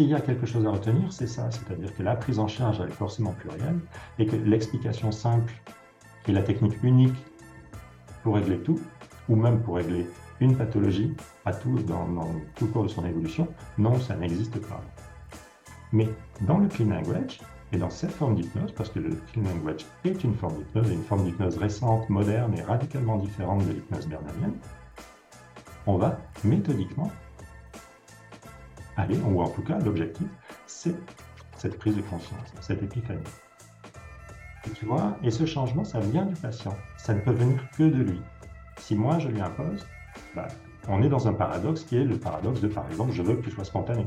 s'il y a quelque chose à retenir, c'est ça, c'est-à-dire que la prise en charge est forcément plurielle et que l'explication simple, qui est la technique unique pour régler tout, ou même pour régler une pathologie à tout, dans, tout le cours de son évolution, non, ça n'existe pas. Mais dans le clean language, et dans cette forme d'hypnose, parce que le clean language est une forme d'hypnose, une forme d'hypnose récente, moderne et radicalement différente de l'hypnose bernalienne, on va méthodiquement aller, ou en tout cas l'objectif, c'est cette prise de conscience, cette épiphanie. Et tu vois, et ce changement, ça vient du patient, ça ne peut venir que de lui. Si moi je lui impose, bah, on est dans un paradoxe qui est le paradoxe de, par exemple, je veux que tu sois spontané.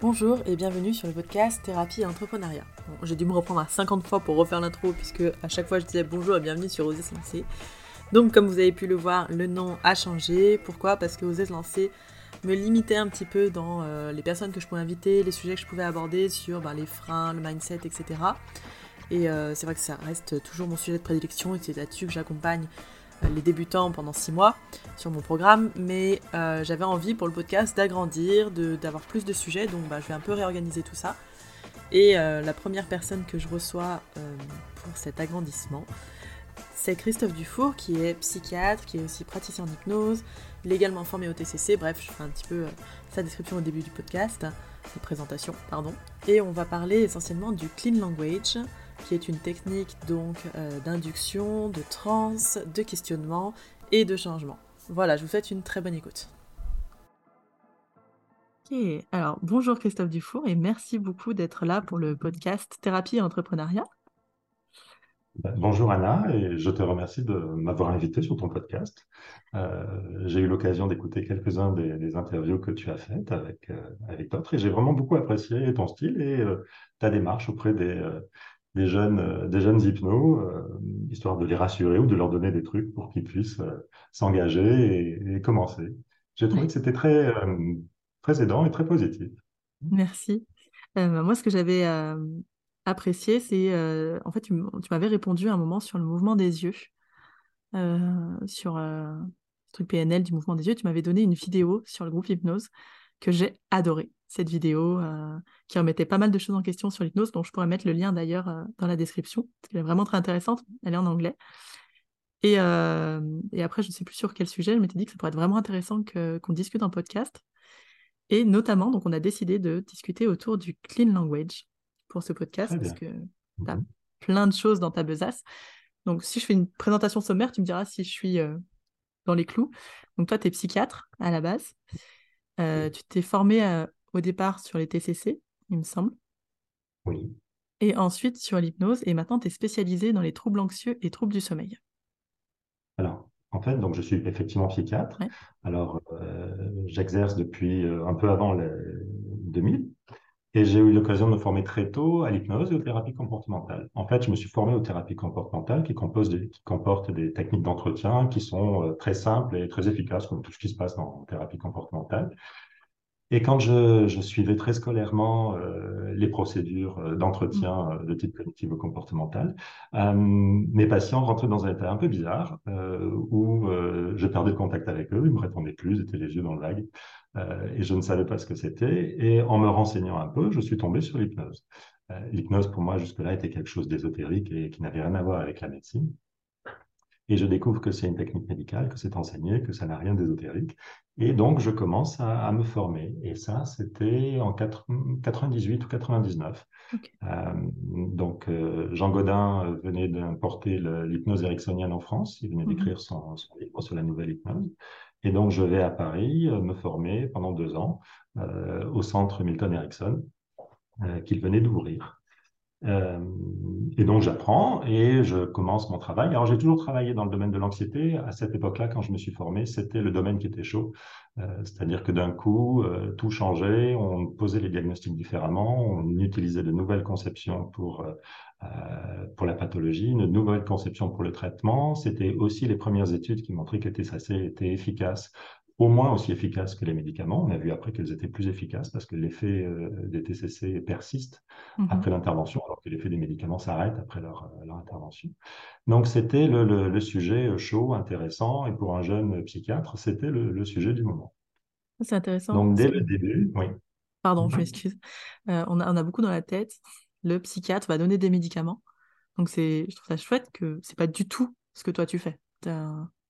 Bonjour et bienvenue sur le podcast Thérapie et Entrepreneuriat. J'ai dû me reprendre à 50 fois pour refaire l'intro puisque à chaque fois je disais bonjour et bienvenue sur Oser se lancer. Donc comme vous avez pu le voir, le nom a changé. Pourquoi? Parce que Oser se lancer me limitait un petit peu dans euh, les personnes que je pouvais inviter, les sujets que je pouvais aborder sur bah, les freins, le mindset, etc. Et euh, c'est vrai que ça reste toujours mon sujet de prédilection et c'est là-dessus que j'accompagne euh, les débutants pendant six mois sur mon programme, mais j'avais envie pour le podcast d'agrandir, d'avoir plus de sujets, donc bah, je vais un peu réorganiser tout ça. Et la première personne que je reçois pour cet agrandissement, c'est Christophe Dufour, qui est psychiatre, qui est aussi praticien en hypnose, légalement formé au TCC, bref, je ferai un petit peu sa description au début du podcast, sa présentation, pardon. Et on va parler essentiellement du clean language, qui est une technique donc euh, d'induction, de transe, de questionnement et de changement. Voilà, je vous souhaite une très bonne écoute. Alors bonjour Christophe Dufour et merci beaucoup d'être là pour le podcast Thérapie et Entrepreneuriat. Ben, bonjour Anna, et je te remercie de m'avoir invité sur ton podcast. Euh, j'ai eu l'occasion d'écouter quelques-uns des, interviews que tu as faites avec, euh, avec d'autres, et j'ai vraiment beaucoup apprécié ton style et ta démarche auprès des, des jeunes, euh, des jeunes hypnos, euh, histoire de les rassurer ou de leur donner des trucs pour qu'ils puissent euh, s'engager et, commencer. J'ai trouvé que c'était très, très aidant et très positif. Merci. moi, ce que j'avais apprécié, c'est en fait, tu m'avais répondu à un moment sur le mouvement des yeux, sur le truc PNL du mouvement des yeux. Tu m'avais donné une vidéo sur le groupe Hypnose que j'ai adoré cette vidéo euh, qui remettait pas mal de choses en question sur l'hypnose, dont je pourrais mettre le lien d'ailleurs euh, dans la description, parce qu'elle est vraiment très intéressante, elle est en anglais. Et, euh, et après, je ne sais plus sur quel sujet, je m'étais dit que ça pourrait être vraiment intéressant qu'on discute en podcast. Et notamment, donc on a décidé de discuter autour du clean language pour ce podcast, parce que tu as mhm. plein de choses dans ta besace. Donc si je fais une présentation sommaire, tu me diras si je suis dans les clous. Donc toi, tu es psychiatre à la base. tu t'es formé au départ sur les TCC, il me semble. Oui. Et ensuite sur l'hypnose. Et maintenant, tu es spécialisé dans les troubles anxieux et troubles du sommeil. Alors, en fait, donc je suis effectivement psychiatre. Alors, euh, j'exerce depuis euh, un peu avant les 2000. Et j'ai eu l'occasion de me former très tôt à l'hypnose et aux thérapies comportementales. En fait, je me suis formé aux thérapies comportementales qui, composent qui comportent des techniques d'entretien qui sont euh, très simples et très efficaces, comme tout ce qui se passe dans thérapie comportementale. Et quand je, je suivais très scolairement euh, les procédures euh, d'entretien mmh. euh, de type cognitivo-comportemental, euh, mes patients rentraient dans un état un peu bizarre euh, où je perdais le contact avec eux, ils me répondaient plus, ils étaient les yeux dans le vague, et je ne savais pas ce que c'était. Et en me renseignant un peu, je suis tombé sur l'hypnose. l'hypnose, pour moi, jusque-là, était quelque chose d'ésotérique et qui n'avait rien à voir avec la médecine. Et je découvre que c'est une technique médicale, que c'est enseigné, que ça n'a rien d'ésotérique. Et donc, je commence à, me former. Et ça, c'était en 98 ou 99. Euh, donc, euh, Jean Godin venait d'importer l'hypnose ericksonienne en France. Il venait mhm. d'écrire son, livre sur la nouvelle hypnose. Et donc, je vais à Paris euh, me former pendant deux ans au centre Milton Erickson qu'il venait d'ouvrir. Euh, et donc j'apprends et je commence mon travail. Alors j'ai toujours travaillé dans le domaine de l'anxiété. À cette époque-là, quand je me suis formé, c'était le domaine qui était chaud. Euh, c'est-à-dire que d'un coup, euh, tout changeait, on posait les diagnostics différemment, on utilisait de nouvelles conceptions pour, pour la pathologie, une nouvelle conception pour le traitement. C'était aussi les premières études qui montraient que TSAC était efficace au moins aussi efficaces que les médicaments. On a vu après qu'elles étaient plus efficaces parce que l'effet euh, des TCC persiste mmh après l'intervention, alors que l'effet des médicaments s'arrête après leur, euh, leur, intervention. Donc c'était le, le, le, sujet chaud, intéressant, et pour un jeune psychiatre, c'était le, le, sujet du moment. C'est intéressant. Donc, dès le début, oui. Pardon, je m'excuse. Euh, on, a, on a beaucoup dans la tête. Le psychiatre va donner des médicaments. Donc, je trouve ça chouette que c'est pas du tout ce que toi tu fais. Tu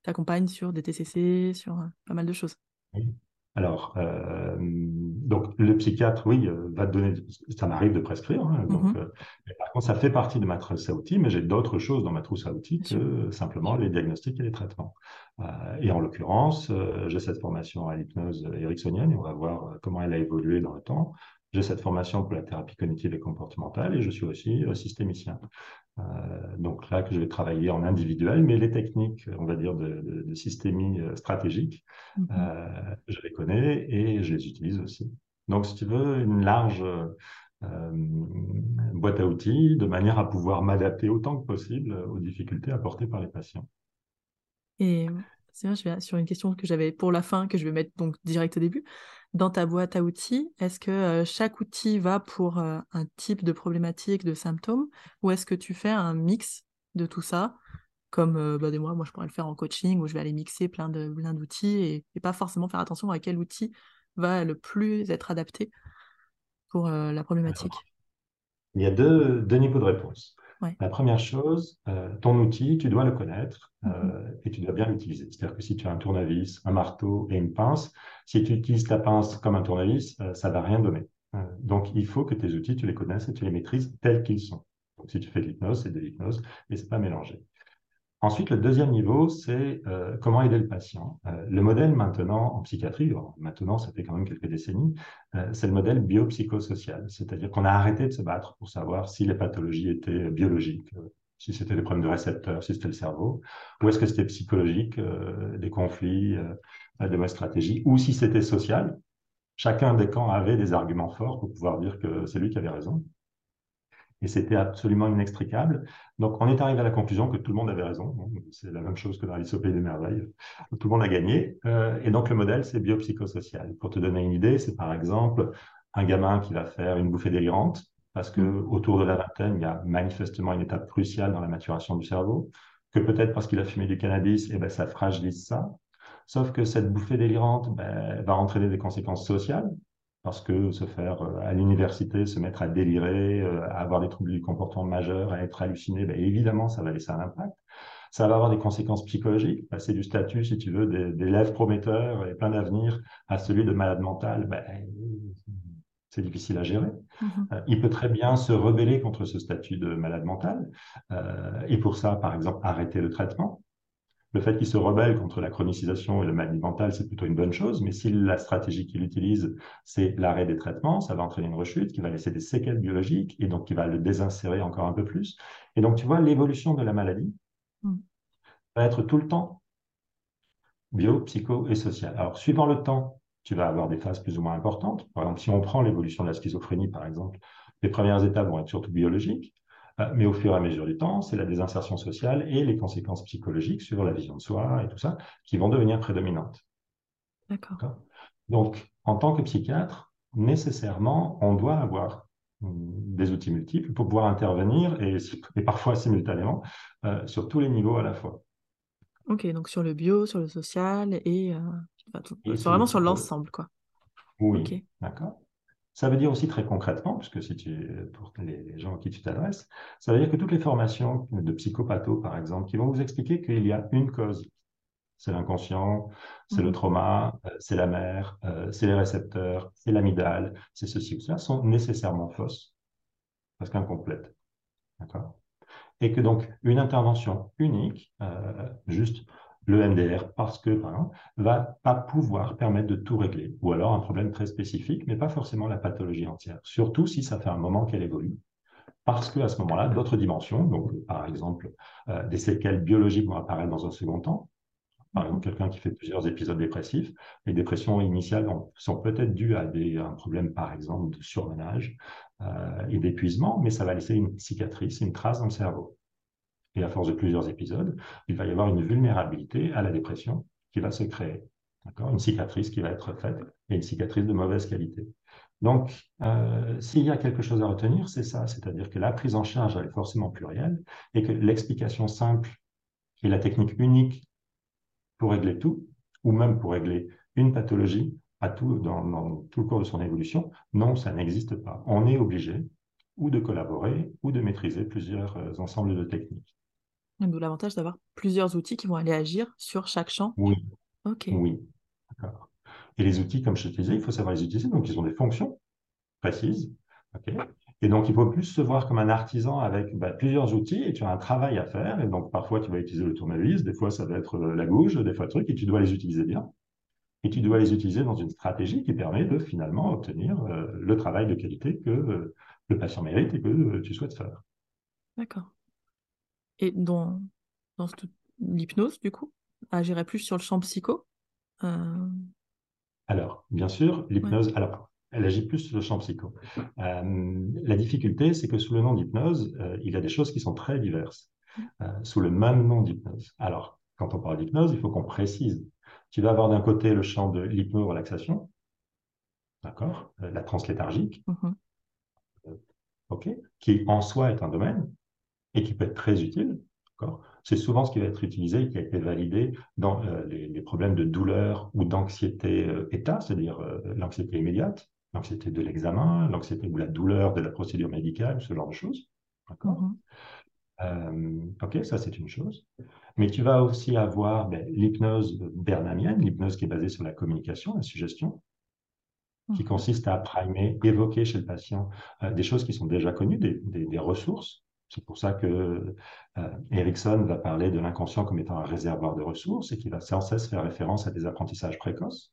accompagnes sur des TCC, sur euh, pas mal de choses. Oui. Alors, euh, donc le psychiatre, oui, euh, va te donner, ça m'arrive de prescrire, hein, donc, mm-hmm. euh, par contre, ça fait partie de ma trousse à outils, mais j'ai d'autres choses dans ma trousse à outils que simplement les diagnostics et les traitements. et en l'occurrence, j'ai cette formation à l'hypnose ericksonienne et on va voir comment elle a évolué dans le temps. J'ai cette formation pour la thérapie cognitive et comportementale et je suis aussi systémicien. Euh, donc là, que je vais travailler en individuel, mais les techniques, on va dire, de, systémie euh, stratégique, mhm. euh, je les connais et je les utilise aussi. Donc, si tu veux, une large boîte à outils de manière à pouvoir m'adapter autant que possible aux difficultés apportées par les patients. Et c'est vrai, je vais sur une question que j'avais pour la fin, que je vais mettre donc direct au début dans ta boîte à outils, est-ce que euh, chaque outil va pour euh, un type de problématique, de symptômes, ou est-ce que tu fais un mix de tout ça? Comme euh, bah, des mois, moi je pourrais le faire en coaching où je vais aller mixer plein de plein d'outils et, pas forcément faire attention à quel outil va le plus être adapté pour la problématique. il y a deux, deux niveaux de réponse. La première chose, euh, ton outil, tu dois le connaître euh, mm-hmm. et tu dois bien l'utiliser. C'est-à-dire que si tu as un tournevis, un marteau et une pince, si tu utilises ta pince comme un tournevis, euh, ça ne va rien donner. donc, il faut que tes outils, tu les connaisses et tu les maîtrises tels qu'ils sont. Donc, si tu fais de l'hypnose, c'est de l'hypnose et c'est pas mélangé. Ensuite, le deuxième niveau, c'est euh, comment aider le patient. Euh, le modèle maintenant en psychiatrie, maintenant ça fait quand même quelques décennies, euh, c'est le modèle biopsychosocial, c'est-à-dire qu'on a arrêté de se battre pour savoir si les pathologies étaient biologiques, si c'était des problèmes de récepteurs, si c'était le cerveau, ou est-ce que c'était psychologique, des conflits, des mauvaises stratégies, ou si c'était social. Chacun des camps avait des arguments forts pour pouvoir dire que c'est lui qui avait raison et c'était absolument inextricable. Donc, on est arrivé à la conclusion que tout le monde avait raison. C'est la même chose que dans Alice au Pays des Merveilles. Tout le monde a gagné. Euh, et donc, le modèle, c'est biopsychosocial. Pour te donner une idée, c'est par exemple un gamin qui va faire une bouffée délirante parce que autour de la vingtaine, il y a manifestement une étape cruciale dans la maturation du cerveau, que peut-être parce qu'il a fumé du cannabis, et eh ben, ça fragilise ça. Sauf que cette bouffée délirante ben, va entraîner des conséquences sociales, parce que se faire euh, à l'université, se mettre à délirer, euh, à avoir des troubles du comportement majeurs, à être halluciné, ben évidemment, ça va laisser un impact. Ça va avoir des conséquences psychologiques, passer du statut, si tu veux, d'élève prometteur et plein d'avenir à celui de malade mental, ben, c'est difficile à gérer. Mm-hmm. Euh, il peut très bien se rebeller contre ce statut de malade mental, et pour ça, par exemple, arrêter le traitement. Le fait qu'il se rebelle contre la chronicisation et le maladie mentale, c'est plutôt une bonne chose, mais si la stratégie qu'il utilise, c'est l'arrêt des traitements, ça va entraîner une rechute qui va laisser des séquelles biologiques et donc qui va le désinsérer encore un peu plus. Et donc, tu vois, l'évolution de la maladie mm. va être tout le temps bio, psycho et social. Alors, suivant le temps, tu vas avoir des phases plus ou moins importantes. Par exemple, si on prend l'évolution de la schizophrénie, par exemple, les premières étapes vont être surtout biologiques. Euh, mais au fur et à mesure du temps, c'est la désinsertion sociale et les conséquences psychologiques sur la vision de soi et tout ça qui vont devenir prédominantes. D'accord. Donc, en tant que psychiatre, nécessairement, on doit avoir hum, des outils multiples pour pouvoir intervenir et, et parfois simultanément euh, sur tous les niveaux à la fois. Ok, donc sur le bio, sur le social et, euh, vraiment sur l'ensemble, quoi. Oui, d'accord. Ça veut dire aussi très concrètement, puisque si tu, pour les gens à qui tu t'adresses, ça veut dire que toutes les formations de psychopatho, par exemple, qui vont vous expliquer qu'il y a une cause, c'est l'inconscient, c'est le mmh. trauma, euh, c'est la mère, euh, c'est les récepteurs, c'est l'amygdale, c'est ceci ou cela, sont nécessairement fausses, parce qu'incomplètes. D'accord? Et que donc, une intervention unique, euh, juste le MDR parce que, exemple, va pas pouvoir permettre de tout régler, ou alors un problème très spécifique, mais pas forcément la pathologie entière, surtout si ça fait un moment qu'elle évolue. Parce qu'à ce moment-là, d'autres dimensions, donc par exemple euh, des séquelles biologiques vont apparaître dans un second temps. Par exemple, quelqu'un qui fait plusieurs épisodes dépressifs, les dépressions initiales sont peut-être dues à, des, un problème, par exemple, de surmenage euh, et d'épuisement, mais ça va laisser une cicatrice, une trace dans le cerveau et à force de plusieurs épisodes, il va y avoir une vulnérabilité à la dépression qui va se créer. Une cicatrice qui va être faite et une cicatrice de mauvaise qualité. Donc, euh, s'il y a quelque chose à retenir, c'est ça, c'est-à-dire que la prise en charge est forcément plurielle et que l'explication simple et la technique unique pour régler tout, ou même pour régler une pathologie, à tout, dans, tout le cours de son évolution. Non, ça n'existe pas. On est obligé ou de collaborer ou de maîtriser plusieurs euh, ensembles de techniques. D'où l'avantage d'avoir plusieurs outils qui vont aller agir sur chaque champ. Oui. Ok. Oui. D'accord. Et les outils, comme je te disais, il faut savoir les utiliser. Donc, ils ont des fonctions précises. Et donc, il faut plus se voir comme un artisan avec bah, plusieurs outils et tu as un travail à faire. Et donc, parfois, tu vas utiliser le tournevis, des fois, ça va être euh, la gouge, des fois, le truc, et tu dois les utiliser bien. Et tu dois les utiliser dans une stratégie qui permet de finalement obtenir euh, le travail de qualité que euh, le patient mérite et que tu souhaites faire. D'accord. Et dans, dans l'hypnose, du coup, agirait plus sur le champ psycho Alors, bien sûr, l'hypnose. Alors, elle agit plus sur le champ psycho. Euh, la difficulté, c'est que sous le nom d'hypnose, euh, il y a des choses qui sont très diverses, euh, sous le même nom d'hypnose. Alors, quand on parle d'hypnose, il faut qu'on précise. Tu vas avoir d'un côté le champ de l'hypno-relaxation, d'accord, la transe léthargique, mm-hmm. ok, qui en soi est un domaine et qui peut être très utile. C'est souvent ce qui va être utilisé et qui a été validé dans les, problèmes de douleur ou d'anxiété état, c'est-à-dire l'anxiété immédiate, l'anxiété de l'examen, l'anxiété ou la douleur de la procédure médicale, ce genre de choses. D'accord? Mhm. euh, Ok, ça c'est une chose. Mais tu vas aussi avoir ben, l'hypnose bernamienne, l'hypnose qui est basée sur la communication, la suggestion, qui mhm. consiste à primer, évoquer chez le patient euh, des choses qui sont déjà connues, des, ressources. C'est pour ça que euh, Erickson va parler de l'inconscient comme étant un réservoir de ressources et qui va sans cesse faire référence à des apprentissages précoces.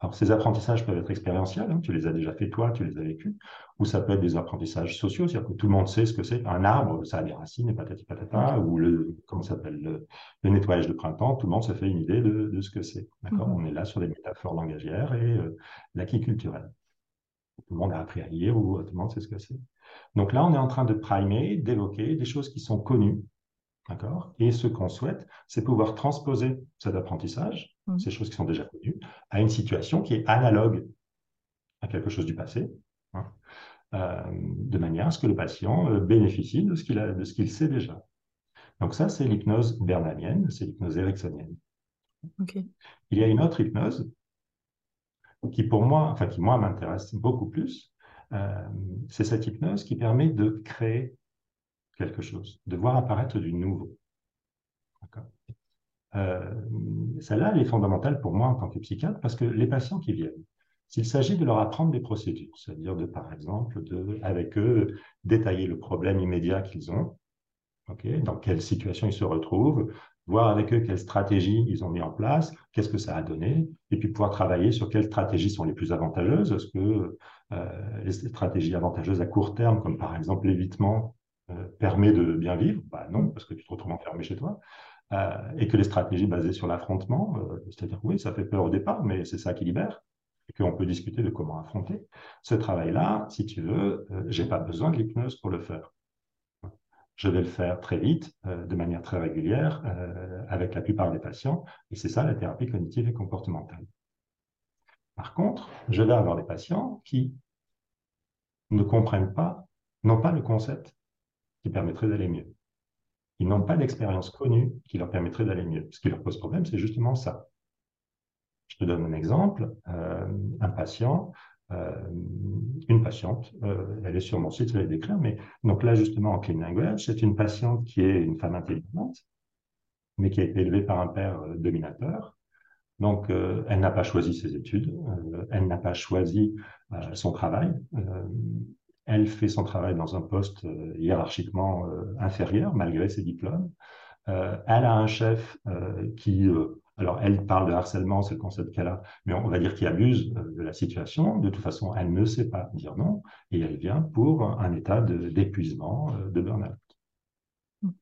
Alors, ces apprentissages peuvent être expérientiels, hein, tu les as déjà fait toi, tu les as vécus, ou ça peut être des apprentissages sociaux, c'est-à-dire que tout le monde sait ce que c'est. Un arbre, ça a des racines et patati patata, ou le, comment s'appelle, le, nettoyage de printemps, tout le monde se fait une idée de, ce que c'est. D'accord? Mhm. On est là sur des métaphores langagières et euh, l'acquis culturel. Tout le monde a appris à lire ou tout le monde sait ce que c'est. Donc là, on est en train de primer, d'évoquer des choses qui sont connues, D'accord? Et ce qu'on souhaite, c'est pouvoir transposer cet apprentissage, mmh. ces choses qui sont déjà connues, à une situation qui est analogue à quelque chose du passé, hein, euh, de manière à ce que le patient euh, bénéficie de ce qu'il sait déjà. Donc ça, c'est l'hypnose bernalienne, c'est l'hypnose ericksonienne. Il y a une autre hypnose qui, pour moi, enfin qui moi m'intéresse beaucoup plus, euh, c'est cette hypnose qui permet de créer quelque chose, de voir apparaître du nouveau. Euh, celle-là, elle est fondamentale pour moi en tant que psychiatre parce que les patients qui viennent, s'il s'agit de leur apprendre des procédures, c'est-à-dire de, par exemple, de, avec eux, détailler le problème immédiat qu'ils ont, dans quelle situation ils se retrouvent, voir avec eux quelles stratégies ils ont mis en place, qu'est-ce que ça a donné, et puis pouvoir travailler sur quelles stratégies sont les plus avantageuses. Est-ce que les stratégies avantageuses à court terme, comme par exemple l'évitement, euh, permet de bien vivre bah Non, parce que tu te retrouves enfermé chez toi. Euh, et que les stratégies basées sur l'affrontement, euh, c'est-à-dire oui, ça fait peur au départ, mais c'est ça qui libère, et qu'on peut discuter de comment affronter. Ce travail-là, si tu veux, j'ai pas besoin de l'hypnose pour le faire. Je vais le faire très vite, de manière très régulière, avec la plupart des patients, et c'est ça la thérapie cognitive et comportementale. Par contre, je vais avoir des patients qui ne comprennent pas, n'ont pas le concept qui permettrait d'aller mieux. Ils n'ont pas d'expérience connue qui leur permettrait d'aller mieux. Ce qui leur pose problème, c'est justement ça. Je te donne un exemple. Euh, un patient, euh, une patiente, euh, elle est sur mon site, je vais décrire, mais donc là, justement, en clean language, c'est une patiente qui est une femme intelligente, mais qui a été élevée par un père dominateur. Donc, elle n'a pas choisi ses études, elle n'a pas choisi son travail elle fait son travail dans un poste euh, hiérarchiquement euh, inférieur, malgré ses diplômes. Euh, elle a un chef qui, alors elle parle de harcèlement, c'est le concept qu'elle a, mais on va dire qu'il abuse de la situation. De toute façon, elle ne sait pas dire non et elle vient pour un état d'épuisement, de, burn-out. Mm-hmm.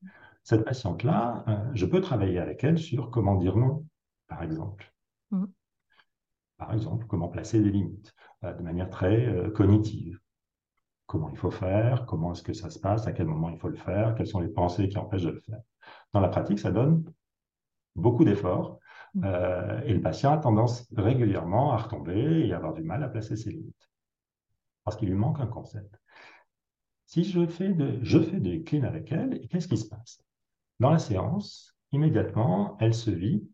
Cette patiente-là, je peux travailler avec elle sur comment dire non, par exemple. Mm-hmm. Par exemple, comment placer des limites de manière très cognitive comment il faut faire, comment est-ce que ça se passe, à quel moment il faut le faire, quelles sont les pensées qui empêchent de le faire. Dans la pratique, ça donne beaucoup d'efforts mmh. euh, et le patient a tendance régulièrement à retomber et à avoir du mal à placer ses limites parce qu'il lui manque un concept. Si je fais, de, je fais des clean avec elle, qu'est-ce qui se passe? Dans la séance, immédiatement, elle se vit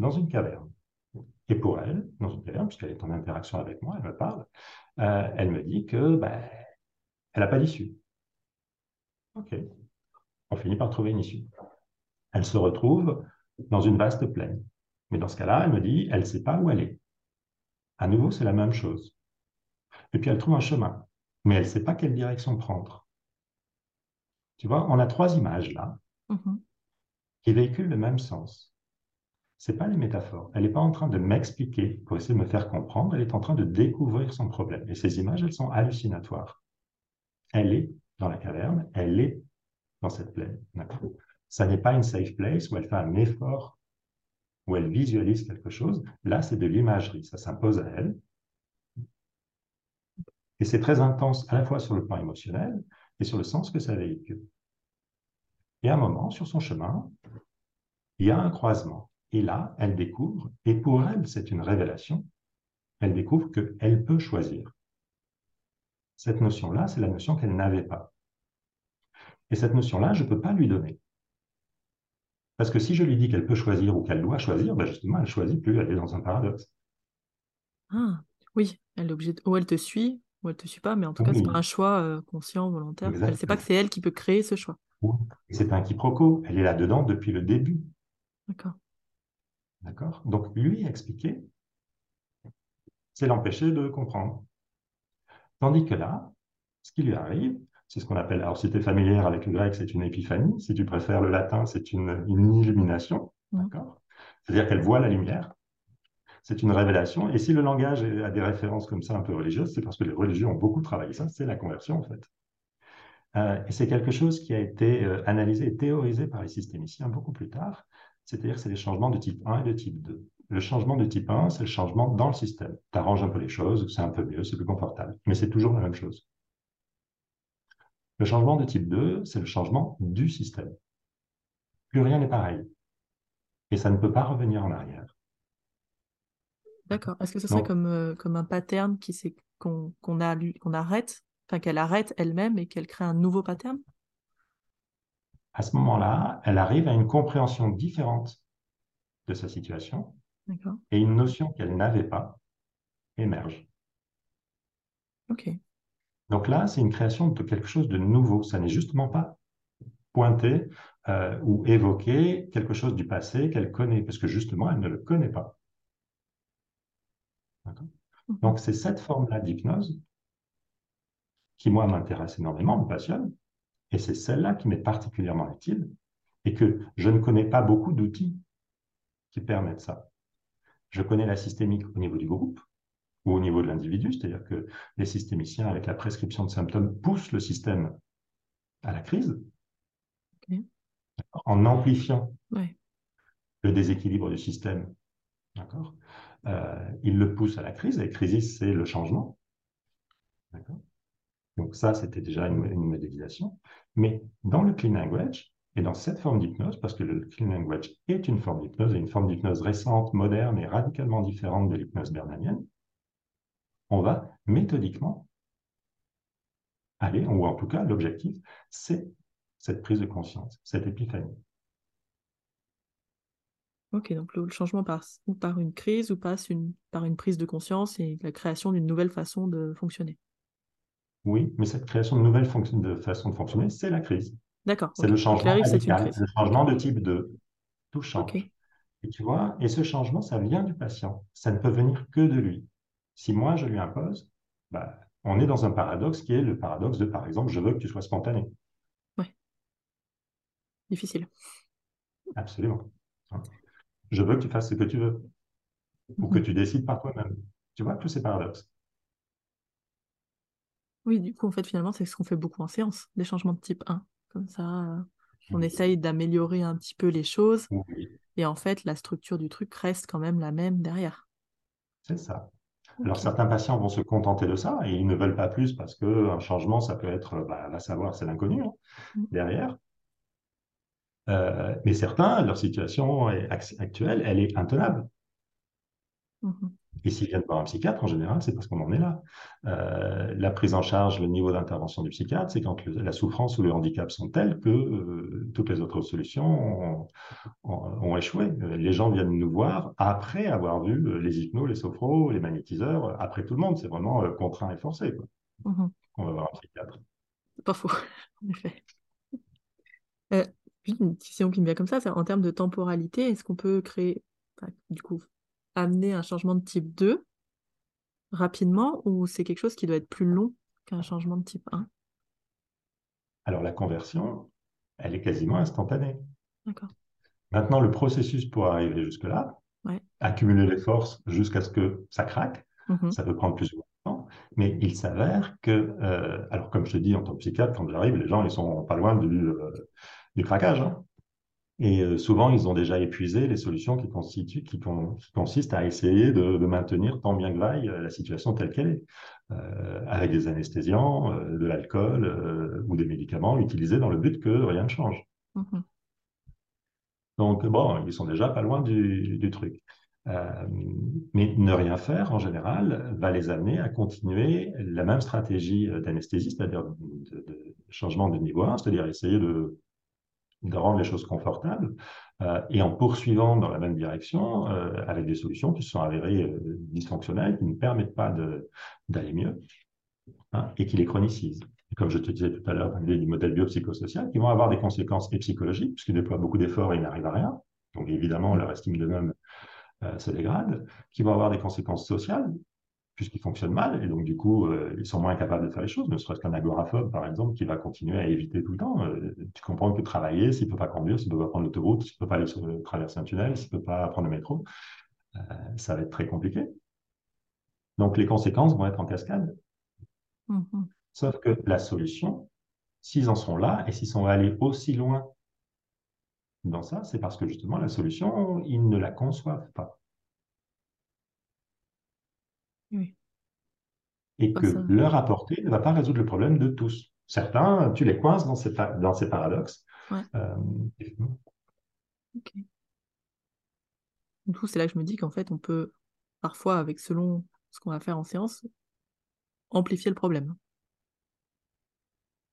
dans une caverne. Et pour elle, dans une caverne, puisqu'elle est en interaction avec moi, elle me parle, euh, elle me dit que ben, elle n'a pas d'issue. OK. On finit par trouver une issue. Elle se retrouve dans une vaste plaine. Mais dans ce cas-là, elle me dit, elle ne sait pas où elle est. À nouveau, c'est la même chose. Et puis elle trouve un chemin, mais elle ne sait pas quelle direction prendre. Tu vois, on a trois images là mm-hmm. qui véhiculent le même sens. Ce pas les métaphores. Elle n'est pas en train de m'expliquer pour essayer de me faire comprendre, elle est en train de découvrir son problème. Et ces images, elles sont hallucinatoires. Elle est dans la caverne, elle est dans cette plaine. Ça n'est pas une safe place où elle fait un effort, où elle visualise quelque chose. Là, c'est de l'imagerie, ça s'impose à elle. Et c'est très intense à la fois sur le plan émotionnel et sur le sens que ça véhicule. Et à un moment, sur son chemin, il y a un croisement. Et là, elle découvre, et pour elle, c'est une révélation, elle découvre qu'elle peut choisir. Cette notion-là, c'est la notion qu'elle n'avait pas. Et cette notion-là, je ne peux pas lui donner. Parce que si je lui dis qu'elle peut choisir ou qu'elle doit choisir, ben justement, elle ne choisit plus, elle est dans un paradoxe. Ah, oui, elle est obligée ou elle te suit, ou elle ne te suit pas, mais en tout cas, ce n'est pas un choix euh, conscient, volontaire. Elle ne sait pas que c'est elle qui peut créer ce choix. C'est un quiproquo, elle est là-dedans depuis le début. D'accord. D'accord. Donc, lui expliquer, c'est l'empêcher de comprendre. Tandis que là, ce qui lui arrive, c'est ce qu'on appelle, alors si tu es familière avec le grec, c'est une épiphanie, si tu préfères le latin, c'est une, illumination, mmh. d'accord. C'est-à-dire qu'elle voit la lumière, c'est une révélation, et si le langage a des références comme ça un peu religieuses, c'est parce que les religieux ont beaucoup travaillé ça, c'est la conversion en fait. Euh, et c'est quelque chose qui a été euh, analysé et théorisé par les systémiciens beaucoup plus tard, c'est-à-dire que c'est les changements de type 1 et de type 2. Le changement de type 1, c'est le changement dans le système. Tu arranges un peu les choses, c'est un peu mieux, c'est plus confortable, mais c'est toujours la même chose. Le changement de type 2, c'est le changement du système. Plus rien n'est pareil. Et ça ne peut pas revenir en arrière. D'accord. Est-ce que ce serait comme, euh, comme un pattern qui qu'on qu'on arrête, enfin qu'elle arrête elle-même et qu'elle crée un nouveau pattern? À ce moment-là, elle arrive à une compréhension différente de sa situation et une notion qu'elle n'avait pas émerge. Ok. Donc là, c'est une création de quelque chose de nouveau. Ça n'est justement pas pointer euh, ou évoquer quelque chose du passé qu'elle connaît, parce que justement, elle ne le connaît pas. Mhm. Donc c'est cette forme-là d'hypnose qui, moi, m'intéresse énormément, me passionne, et c'est celle-là qui m'est particulièrement utile, et que je ne connais pas beaucoup d'outils qui permettent ça je connais la systémique au niveau du groupe ou au niveau de l'individu, c'est-à-dire que les systémiciens, avec la prescription de symptômes, poussent le système à la crise en amplifiant le déséquilibre du système. D'accord? Euh, Ils le poussent à la crise, et la crise, c'est le changement. Donc ça, c'était déjà une, une modélisation. Mais dans le clean language, et dans cette forme d'hypnose, parce que le clean language est une forme d'hypnose, et une forme d'hypnose récente, moderne et radicalement différente de l'hypnose bernalienne, on va méthodiquement aller, ou en tout cas l'objectif, c'est cette prise de conscience, cette épiphanie. Ok, donc le changement passe ou par une crise ou passe par une prise de conscience et la création d'une nouvelle façon de fonctionner. Oui, mais cette création de nouvelle de façon de fonctionner, c'est la crise. D'accord. C'est le changement le changement de type 2. Tout change. Et tu vois, et ce changement, ça vient du patient. Ça ne peut venir que de lui. Si moi, je lui impose, bah, on est dans un paradoxe qui est le paradoxe de, par exemple, je veux que tu sois spontané. Oui. Difficile. Absolument. Je veux que tu fasses ce que tu veux. Ou que mhm. tu décides par toi-même. Tu vois, tous ces paradoxes. Oui, du coup, en fait, finalement, c'est ce qu'on fait beaucoup en séance, des changements de type 1. Comme ça, euh, on essaye d'améliorer un petit peu les choses. Et en fait, la structure du truc reste quand même la même derrière. C'est ça. Alors certains patients vont se contenter de ça et ils ne veulent pas plus parce qu'un changement, ça peut être, bah, va savoir, c'est l'inconnu hein, mm. derrière. Euh, mais certains, leur situation actuelle, elle est intenable. Mm-hmm. Et s'ils viennent voir un psychiatre, en général, c'est parce qu'on en est là. Euh, la prise en charge, le niveau d'intervention du psychiatre, c'est quand la souffrance ou le handicap sont tels que euh, toutes les autres solutions ont, échoué. Les gens viennent nous voir après avoir vu les hypnos, les sophros, les magnétiseurs, après tout le monde. C'est vraiment euh, contraint et forcé. Mmh On va voir un psychiatre. C'est pas faux, en effet. une question qui me vient comme ça, c'est en termes de temporalité, est-ce qu'on peut créer, du coup, amener un changement de type 2 rapidement ou c'est quelque chose qui doit être plus long qu'un changement de type 1 Alors la conversion, elle est quasiment instantanée. D'accord. Maintenant, le processus pour arriver jusque-là, accumuler les forces jusqu'à ce que ça craque, mmh ça peut prendre plus de temps. Mais il s'avère que, euh, alors comme je te dis, en tant que psychiatre, quand j'arrive, les gens, ils sont pas loin du, euh, du craquage. Hein. Et euh, souvent, ils ont déjà épuisé les solutions qui, constituent, qui, consistent à essayer de, maintenir tant bien que vaille euh, la situation telle qu'elle est, euh, avec des anesthésiants, de l'alcool ou des médicaments utilisés dans le but que rien ne change. Mmh Donc, bon, ils sont déjà pas loin du, truc. mais ne rien faire, en général, va les amener à continuer la même stratégie d'anesthésie, c'est-à-dire de, changement de niveau 1, c'est-à-dire essayer de de rendre les choses confortables, euh, et en poursuivant dans la même direction euh, avec des solutions qui se sont avérées euh, dysfonctionnelles, qui ne permettent pas d'aller mieux, hein, et qui les chronicisent. Comme je te disais tout à l'heure, du modèle biopsychosocial, qui vont avoir des conséquences psychologiques, puisqu'ils déploient beaucoup d'efforts et ils n'arrivent à rien. Donc évidemment, leur estime d'eux-mêmes se dégrade, qui vont avoir des conséquences sociales, puisqu'ils fonctionnent mal, et donc du coup, euh, ils sont moins capables de faire les choses, ne serait-ce qu'un agoraphobe, par exemple, qui va continuer à éviter tout le temps. Euh, tu comprends que travailler, s'il ne peut pas conduire, s'il ne peut pas prendre l'autoroute, s'il ne peut pas aller traverser un tunnel, s'il ne peut pas prendre le métro, euh, ça va être très compliqué. Donc les conséquences vont être en cascade. Mm-hmm. Sauf que la solution, s'ils en sont là, et s'ils sont allés aussi loin dans ça, c'est parce que justement, la solution, ils ne la conçoivent pas. Et que leur apporter ne va pas résoudre le problème de tous. Certains, tu les coinces dans ces, dans ces paradoxes. Euh, du coup, c'est là que je me dis qu'en fait, on peut parfois, avec selon ce qu'on va faire en séance, amplifier le problème.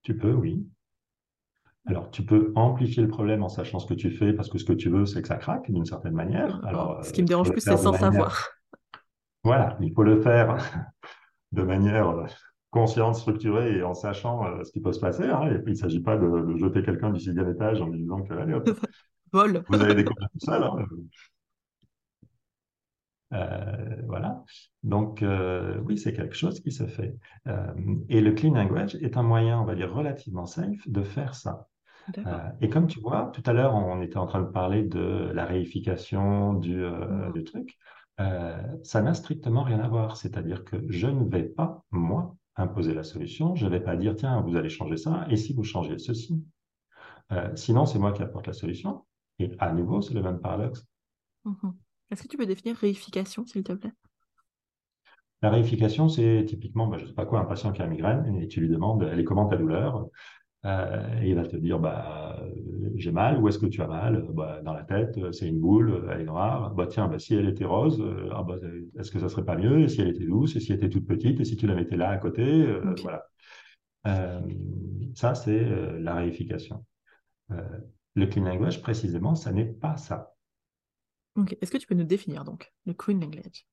Tu peux, oui. Alors, tu peux amplifier le problème en sachant ce que tu fais, parce que ce que tu veux, c'est que ça craque d'une certaine manière. Alors, ce qui me dérange plus, c'est sans savoir. Voilà, il faut le faire de manière euh, consciente, structurée et en sachant euh, ce qui peut se passer. Hein. il ne s'agit pas de, jeter quelqu'un du sixième étage en lui disant que allez, hop, Vol. vous allez découvrir tout ça. Euh, voilà. Donc, oui, c'est quelque chose qui se fait. et le clean language est un moyen, on va dire, relativement safe de faire ça. et comme tu vois, tout à l'heure, on était en train de parler de la réification du, mmh. du truc. Euh, ça n'a strictement rien à voir. C'est-à-dire que je ne vais pas, moi, imposer la solution. Je ne vais pas dire, tiens, vous allez changer ça, et si vous changez ceci? Euh, Sinon, c'est moi qui apporte la solution. Et à nouveau, c'est le même paradoxe. Mhm. Est-ce que tu peux définir réification, s'il te plaît? La réification, c'est typiquement, bah, je ne sais pas quoi, un patient qui a une migraine, et tu lui demandes, elle est comment ta douleur? Euh, et il va te dire, bah, j'ai mal, où est-ce que tu as mal? Bah, Dans la tête, c'est une boule, elle est noire. Bah, tiens, bah, si elle était rose, ah, bah, est-ce que ça serait pas mieux? Et si elle était douce? Et si elle était toute petite? Et si tu la mettais là à côté? Euh, Voilà. Euh, ça, c'est la réification. le clean language, précisément, ça n'est pas ça. Est-ce que tu peux nous définir donc le clean language?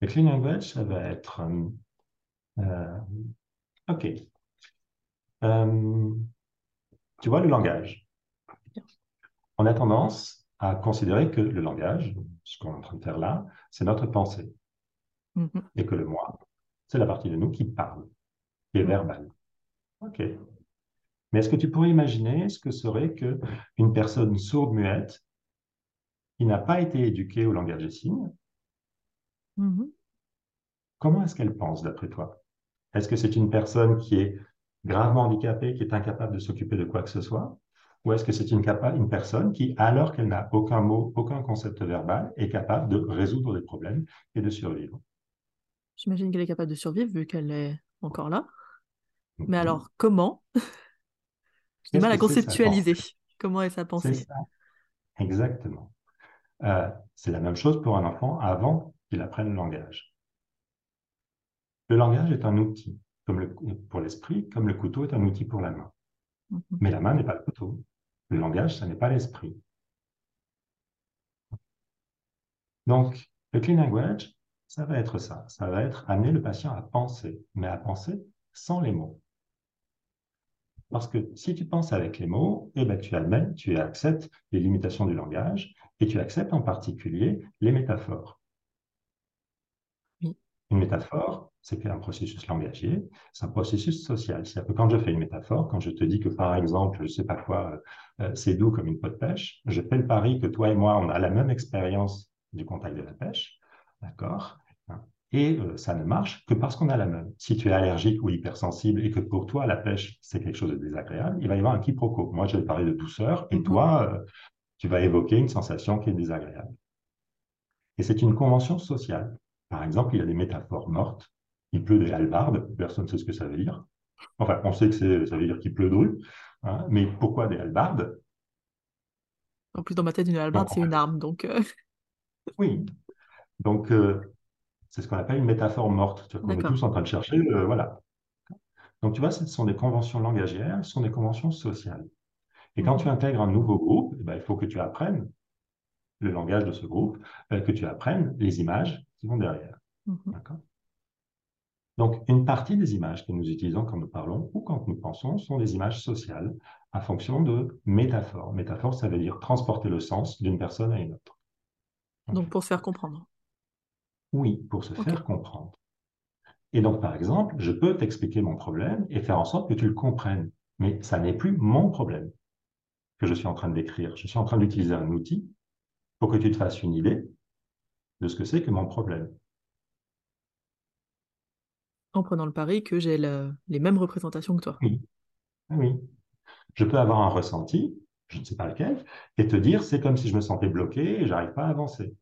Le clean language, ça va être. OK. Euh, tu vois, le langage. On a tendance à considérer que le langage, ce qu'on est en train de faire là, c'est notre pensée. Mm-hmm. Et que le moi, c'est la partie de nous qui parle, qui est mm. verbale. OK. Mais est-ce que tu pourrais imaginer ce que serait qu'une personne sourde-muette qui n'a pas été éduquée au langage des signes, mm-hmm. comment est-ce qu'elle pense d'après toi? Est-ce que c'est une personne qui est gravement handicapée qui est incapable de s'occuper de quoi que ce soit Ou est-ce que c'est une, une personne qui, alors qu'elle n'a aucun mot, aucun concept verbal, est capable de résoudre des problèmes et de survivre? J'imagine qu'elle est capable de survivre vu qu'elle est encore là. Mais alors, comment? J'ai du mal à conceptualiser. Comment est sa pensée? Exactement. Euh, c'est la même chose pour un enfant avant qu'il apprenne le langage. Le langage est un outil comme le, pour l'esprit, comme le couteau est un outil pour la main. Mhm. Mais la main n'est pas le couteau. Le langage, ça n'est pas l'esprit. Donc, le clean language, ça va être ça. Ça va être amener le patient à penser, mais à penser sans les mots. Parce que si tu penses avec les mots, eh ben, tu admets, tu acceptes les limitations du langage et tu acceptes en particulier les métaphores. Une métaphore, c'est un processus langagier, c'est un processus social. C'est-à-dire que quand je fais une métaphore, quand je te dis que par exemple, je ne sais pas quoi, euh, c'est doux comme une peau de pêche, je fais le pari que toi et moi, on a la même expérience du contact de la pêche, d'accord et euh, ça ne marche que parce qu'on a la même. Si tu es allergique ou hypersensible et que pour toi, la pêche, c'est quelque chose de désagréable, il va y avoir un quiproquo. Moi, je vais parler de douceur et mhm. toi, euh, tu vas évoquer une sensation qui est désagréable. Et c'est une convention sociale. Par exemple, il y a des métaphores mortes. Il pleut des halbardes, personne ne sait ce que ça veut dire. Enfin, on sait que ça veut dire qu'il pleut de hein, mais pourquoi des halbardes En plus, dans ma tête, une halbarde, c'est une arme, donc... Euh. Oui. Donc, c'est ce qu'on appelle une métaphore morte. On est tous en train de chercher, euh, voilà. Donc, tu vois, ce sont des conventions langagières, ce sont des conventions sociales. Et quand tu mhm. intègres un nouveau groupe, eh ben, il faut que tu apprennes le langage de ce groupe, euh, que tu apprennes les images qui vont derrière. Mhm. Donc, une partie des images que nous utilisons quand nous parlons ou quand nous pensons sont des images sociales à fonction de métaphores. Métaphore, ça veut dire transporter le sens d'une personne à une autre. Donc, pour se faire comprendre. Oui, pour se faire comprendre. Et donc, par exemple, je peux t'expliquer mon problème et faire en sorte que tu le comprennes. Mais ça n'est plus mon problème que je suis en train de décrire. Je suis en train d'utiliser un outil pour que tu te fasses une idée de ce que c'est que mon problème. En prenant le pari que j'ai les mêmes représentations que toi. Oui. oui. Je peux avoir un ressenti, je ne sais pas lequel, et te dire c'est comme si je me sentais bloqué et j'arrive pas à avancer.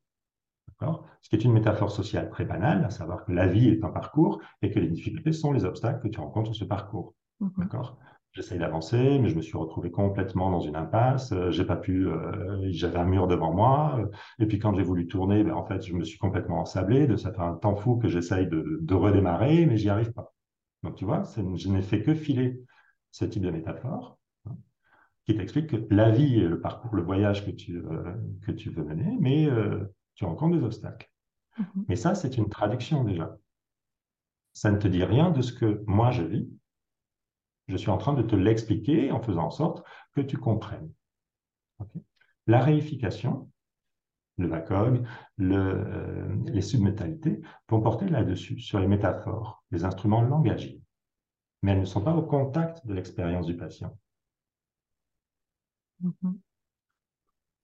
Ce qui est une métaphore sociale très banale, à savoir que la vie est un parcours et que les difficultés sont les obstacles que tu rencontres sur ce parcours. D'accord? J'essaye d'avancer, mais je me suis retrouvé complètement dans une impasse. Euh, j'ai pas pu, euh, j'avais un mur devant moi. Euh, et puis quand j'ai voulu tourner, ben, en fait, je me suis complètement ensablé. De, ça fait un temps fou que j'essaye de, de, redémarrer, mais j'y arrive pas. Donc tu vois, je n'ai fait que filer ce type de métaphore hein, qui t'explique que la vie est le parcours, le voyage que tu, que tu veux mener, mais tu rencontres des obstacles. Mhm. Mais ça, c'est une traduction déjà. Ça ne te dit rien de ce que moi je vis. Je suis en train de te l'expliquer en faisant en sorte que tu comprennes. la réification, le VACOG, le, euh, les submétalités vont porter là-dessus, sur les métaphores, les instruments langagiers. Mais elles ne sont pas au contact de l'expérience du patient. Mhm.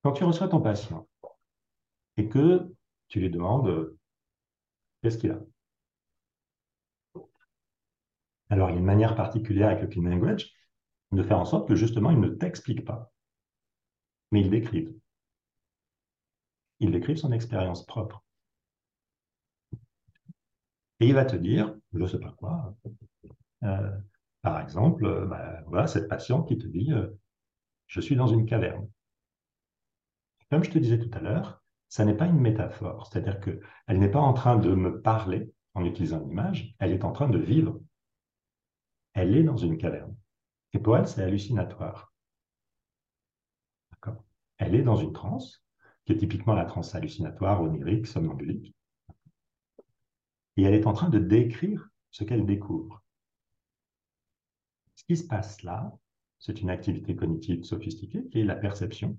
Quand tu reçois ton patient, et que tu lui demandes euh, qu'est-ce qu'il a? Alors, il y a une manière particulière avec le clean language de faire en sorte que justement, il ne t'explique pas, mais il décrive. Il décrive son expérience propre. Et il va te dire, je ne sais pas quoi, euh, par exemple, euh, bah, voilà cette patiente qui te dit, je suis dans une caverne. Comme je te disais tout à l'heure, ça n'est pas une métaphore, c'est-à-dire qu'elle n'est pas en train de me parler en utilisant une image, elle est en train de vivre. Elle est dans une caverne. Et pour elle, c'est hallucinatoire. Elle est dans une transe, qui est typiquement la transe hallucinatoire, onirique, somnambulique. Et elle est en train de décrire ce qu'elle découvre. Ce qui se passe là, c'est une activité cognitive sophistiquée qui est la perception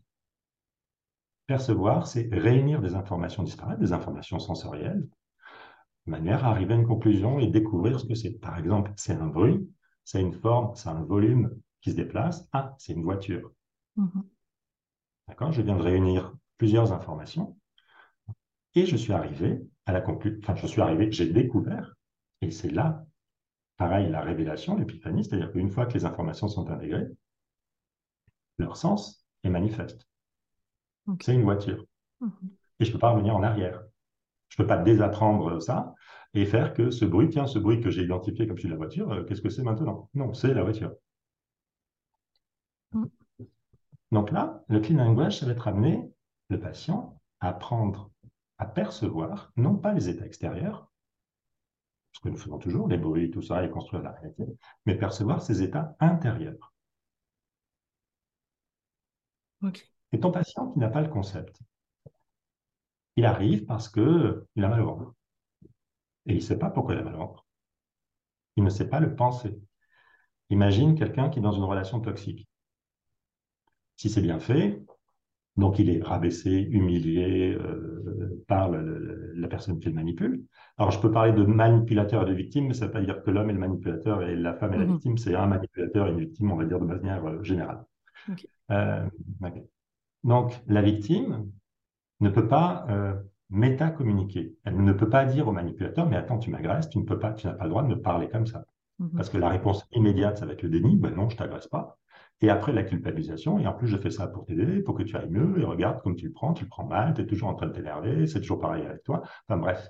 Percevoir, c'est réunir des informations disparates, des informations sensorielles, de manière à arriver à une conclusion et découvrir ce que c'est. Par exemple, c'est un bruit, c'est une forme, c'est un volume qui se déplace. Ah, c'est une voiture. Mhm. D'accord? Je viens de réunir plusieurs informations et je suis arrivé à la conclusion. Enfin, je suis arrivé, j'ai découvert, et c'est là, pareil, la révélation, l'épiphanie, c'est-à-dire qu'une fois que les informations sont intégrées, leur sens est manifeste. C'est une voiture. Mhm. Et je ne peux pas revenir en arrière. Je ne peux pas désapprendre ça et faire que ce bruit, tiens, ce bruit que j'ai identifié comme celui de la voiture, euh, qu'est-ce que c'est maintenant? Non, c'est la voiture. Mhm. Donc là, le clean language, ça va être amener le patient à prendre à percevoir, non pas les états extérieurs, ce que nous faisons toujours, les bruits, tout ça, et construire la réalité, mais percevoir ces états intérieurs. Et ton patient qui n'a pas le concept, il arrive parce qu'il a mal au ventre. Et il ne sait pas pourquoi il a mal au ventre. Il ne sait pas le penser. Imagine quelqu'un qui est dans une relation toxique. Si c'est bien fait, donc il est rabaissé, humilié euh, par la personne qui le manipule. Alors je peux parler de manipulateur et de victime, mais ça ne veut pas dire que l'homme est le manipulateur et la femme est la mhm. victime. C'est un manipulateur et une victime, on va dire de manière euh, générale. Euh, donc la victime ne peut pas méta-communiquer. Elle ne peut pas dire au manipulateur, mais attends, tu m'agresses, tu ne peux pas, tu n'as pas le droit de me parler comme ça. Mhm. Parce que la réponse immédiate, ça va être le déni, ben non, je t'agresse pas. Et après la culpabilisation, et en plus je fais ça pour t'aider, pour que tu ailles mieux, et regarde comme tu le prends, tu le prends mal, tu es toujours en train de t'énerver, c'est toujours pareil avec toi. Enfin bref.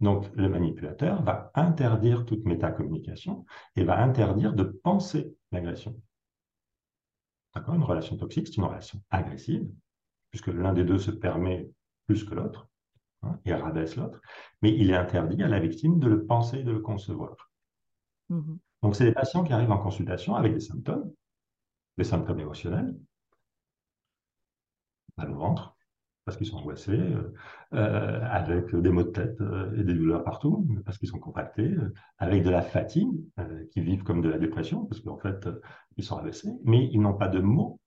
Donc le manipulateur va interdire toute métacommunication et va interdire de penser l'agression. D'accord? Une relation toxique, c'est une relation agressive, puisque l'un des deux se permet plus que l'autre, hein, et rabaisse l'autre, mais il est interdit à la victime de le penser, de le concevoir. Mmh Donc c'est des patients qui arrivent en consultation avec des symptômes, des symptômes émotionnels, mal au ventre, parce qu'ils sont angoissés, euh, euh, avec des maux de tête euh, et des douleurs partout, parce qu'ils sont contractés, avec de la fatigue, qui vivent comme de la dépression, parce qu'en fait, ils sont abaissés, mais ils n'ont pas de mots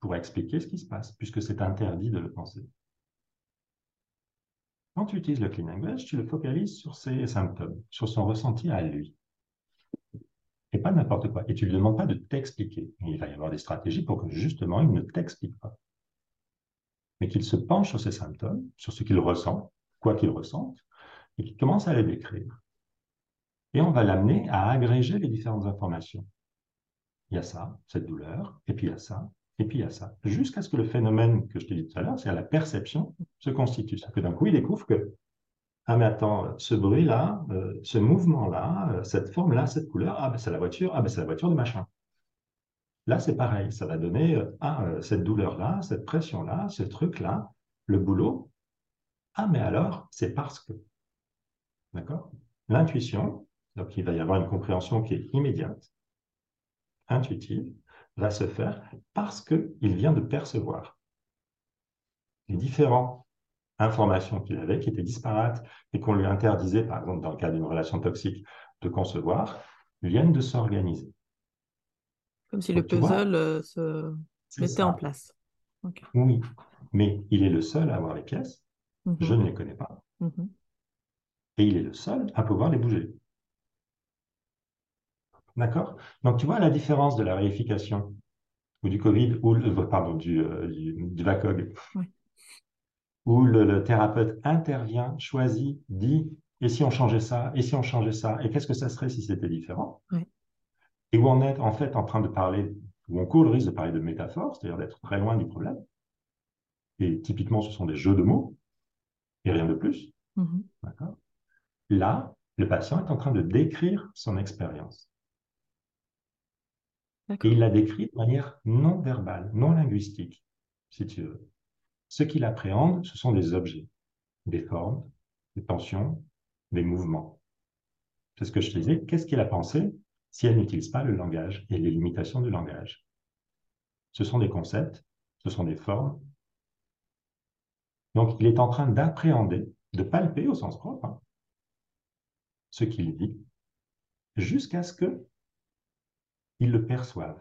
pour expliquer ce qui se passe, puisque c'est interdit de le penser. Quand tu utilises le clean language, tu le focalises sur ses symptômes, sur son ressenti à lui et pas n'importe quoi. Et tu ne lui demandes pas de t'expliquer. Il va y avoir des stratégies pour que justement il ne t'explique pas. Mais qu'il se penche sur ses symptômes, sur ce qu'il ressent, quoi qu'il ressente, et qu'il commence à les décrire. Et on va l'amener à agréger les différentes informations. Il y a ça, cette douleur, et puis il y a ça, et puis il y a ça. Jusqu'à ce que le phénomène que je t'ai dit tout à l'heure, c'est à la perception, se constitue. C'est-à-dire que d'un coup, il découvre que ah, mais attends, ce bruit-là, euh, ce mouvement-là, euh, cette forme-là, cette couleur, ah, ben c'est la voiture, ah, ben c'est la voiture de machin. Là, c'est pareil, ça va donner euh, ah, cette douleur-là, cette pression-là, ce truc-là, le boulot. Ah, mais alors, c'est parce que. D'accord? L'intuition, donc il va y avoir une compréhension qui est immédiate, intuitive, va se faire parce qu'il vient de percevoir les différents informations qu'il avait qui étaient disparates et qu'on lui interdisait, par exemple dans le cas d'une relation toxique, de concevoir, viennent de s'organiser. Comme si le puzzle euh, se mettait en place. Oui, mais il est le seul à avoir les pièces, mhm. je ne les connais pas, mhm. et il est le seul à pouvoir les bouger. D'accord? Donc tu vois la différence de la réification ou du Covid, ou le, pardon, du, euh, du, VACOG. Oui où le, thérapeute intervient, choisit, dit et si on changeait ça, et si on changeait ça, et qu'est-ce que ça serait si c'était différent? Et où on est en fait en train de parler, où on court le risque de parler de métaphore, c'est-à-dire d'être très loin du problème. Et typiquement, ce sont des jeux de mots, et rien de plus. Mm-hmm. Là, le patient est en train de décrire son expérience. Et il la décrit de manière non verbale, non linguistique, si tu veux. Ce qu'il appréhende, ce sont des objets, des formes, des tensions, des mouvements. C'est ce que je te disais. Qu'est-ce qu'il a pensé si elle n'utilise pas le langage et les limitations du langage? Ce sont des concepts, ce sont des formes. Donc, il est en train d'appréhender, de palper au sens propre, hein, ce qu'il vit, jusqu'à ce que il le perçoive.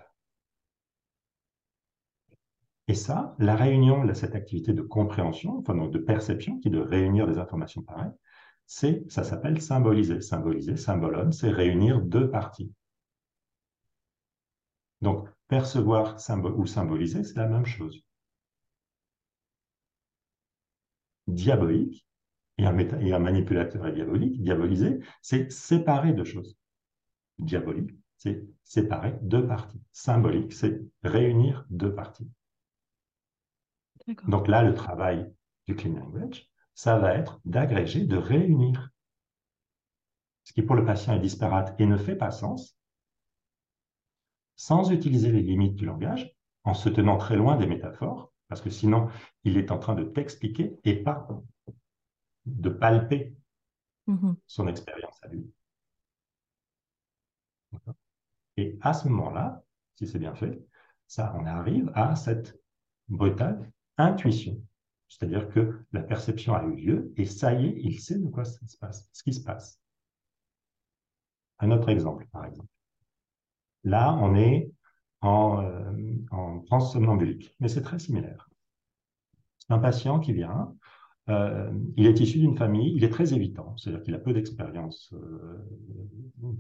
Et ça, la réunion, de cette activité de compréhension, enfin de perception, qui est de réunir des informations pareilles, c'est, ça s'appelle symboliser. Symboliser, symbolon, c'est réunir deux parties. Donc, percevoir ou symboliser, c'est la même chose. Diabolique, et un, et un manipulateur est diabolique, diaboliser, c'est séparer deux choses. Diabolique, c'est séparer deux parties. Symbolique, c'est réunir deux parties. Donc là, le travail du clean language, ça va être d'agréger, de réunir. Ce qui pour le patient est disparate et ne fait pas sens, sans utiliser les limites du langage, en se tenant très loin des métaphores, parce que sinon, il est en train de t'expliquer et pas de palper Mhm. son expérience à lui. Et à ce moment-là, si c'est bien fait, ça, on arrive à cette brutale intuition. C'est-à-dire que la perception a eu lieu et ça y est, il sait de quoi ça se passe, ce qui se passe. Un autre exemple, par exemple. Là, on est en, euh, en mais c'est très similaire. Un patient qui vient, euh, il est issu d'une famille, il est très évitant, c'est-à-dire qu'il a peu d'expérience, euh,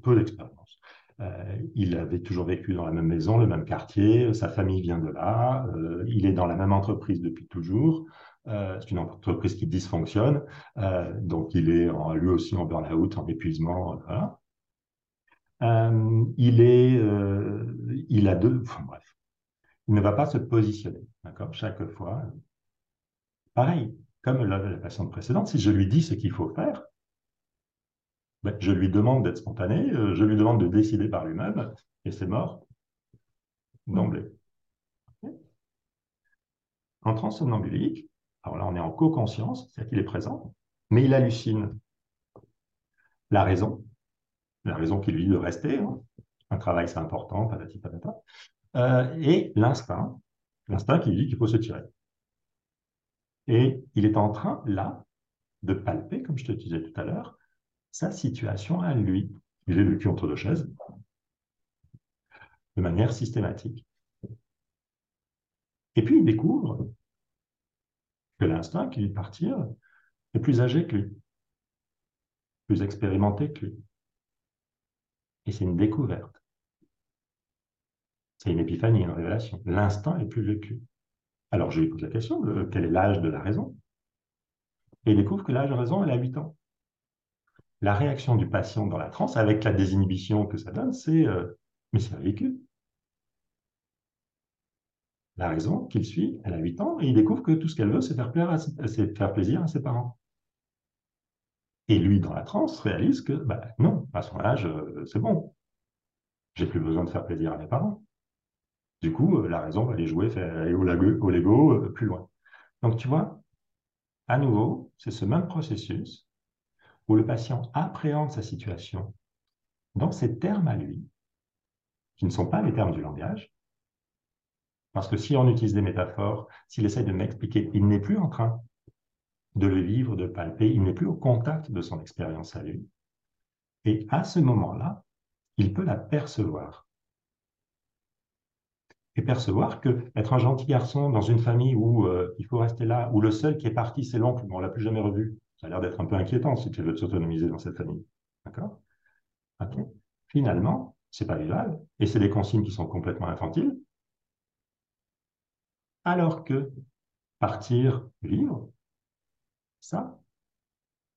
peu d'expérience. Euh, il avait toujours vécu dans la même maison, le même quartier, sa famille vient de là, euh, il est dans la même entreprise depuis toujours. Euh, c'est une entreprise qui dysfonctionne, donc il est lui aussi en burn-out, en épuisement. Voilà. Il est, il a deux, enfin, bref, il ne va pas se positionner, d'accord, chaque fois. Pareil, comme la, la précédente, si je lui dis ce qu'il faut faire, ben, je lui demande d'être spontané, euh, je lui demande de décider par lui-même, et c'est mort d'emblée. En transsomnambulique, alors là on est en co-conscience, c'est-à-dire qu'il est présent, mais il hallucine la raison, la raison qui lui dit de rester, hein. un travail c'est important, patati patata, euh, et l'instinct, l'instinct qui lui dit qu'il faut se tirer. Et il est en train, là, de palper, comme je te disais tout à l'heure, sa situation à lui. Il est le cul entre deux chaises, de manière systématique. Et puis il découvre que l'instinct qui lui partir est plus âgé que lui, plus expérimenté que lui. Et c'est une découverte. C'est une épiphanie, une révélation. L'instinct est plus lui. Alors je lui pose la question quel est l'âge de la raison? Et il découvre que l'âge de raison, elle a 8 ans. La réaction du patient dans la transe, avec la désinhibition que ça donne, c'est euh, mais c'est ridicule. La raison qu'il suit, elle a 8 ans, et il découvre que tout ce qu'elle veut, c'est faire, plaisir à ses parents. Et lui, dans la transe, réalise que bah, non, à son âge, euh, c'est bon. J'ai plus besoin de faire plaisir à mes parents. Du coup, euh, la raison va aller jouer, aller au Lego, plus loin. Donc, tu vois, à nouveau, c'est ce même processus où le patient appréhende sa situation dans ses termes à lui, qui ne sont pas les termes du langage, parce que si on utilise des métaphores, s'il essaie de m'expliquer, il n'est plus en train de le vivre, de palper, il n'est plus au contact de son expérience à lui. Et à ce moment-là, il peut la percevoir. Et percevoir que être un gentil garçon dans une famille où euh, il faut rester là, où le seul qui est parti, c'est l'oncle, on l'a plus jamais revu, ça a l'air d'être un peu inquiétant si tu veux s'autonomiser dans cette famille. D'accord? Ok. Finalement, c'est pas vivable, et c'est des consignes qui sont complètement infantiles. Alors que partir, vivre, ça,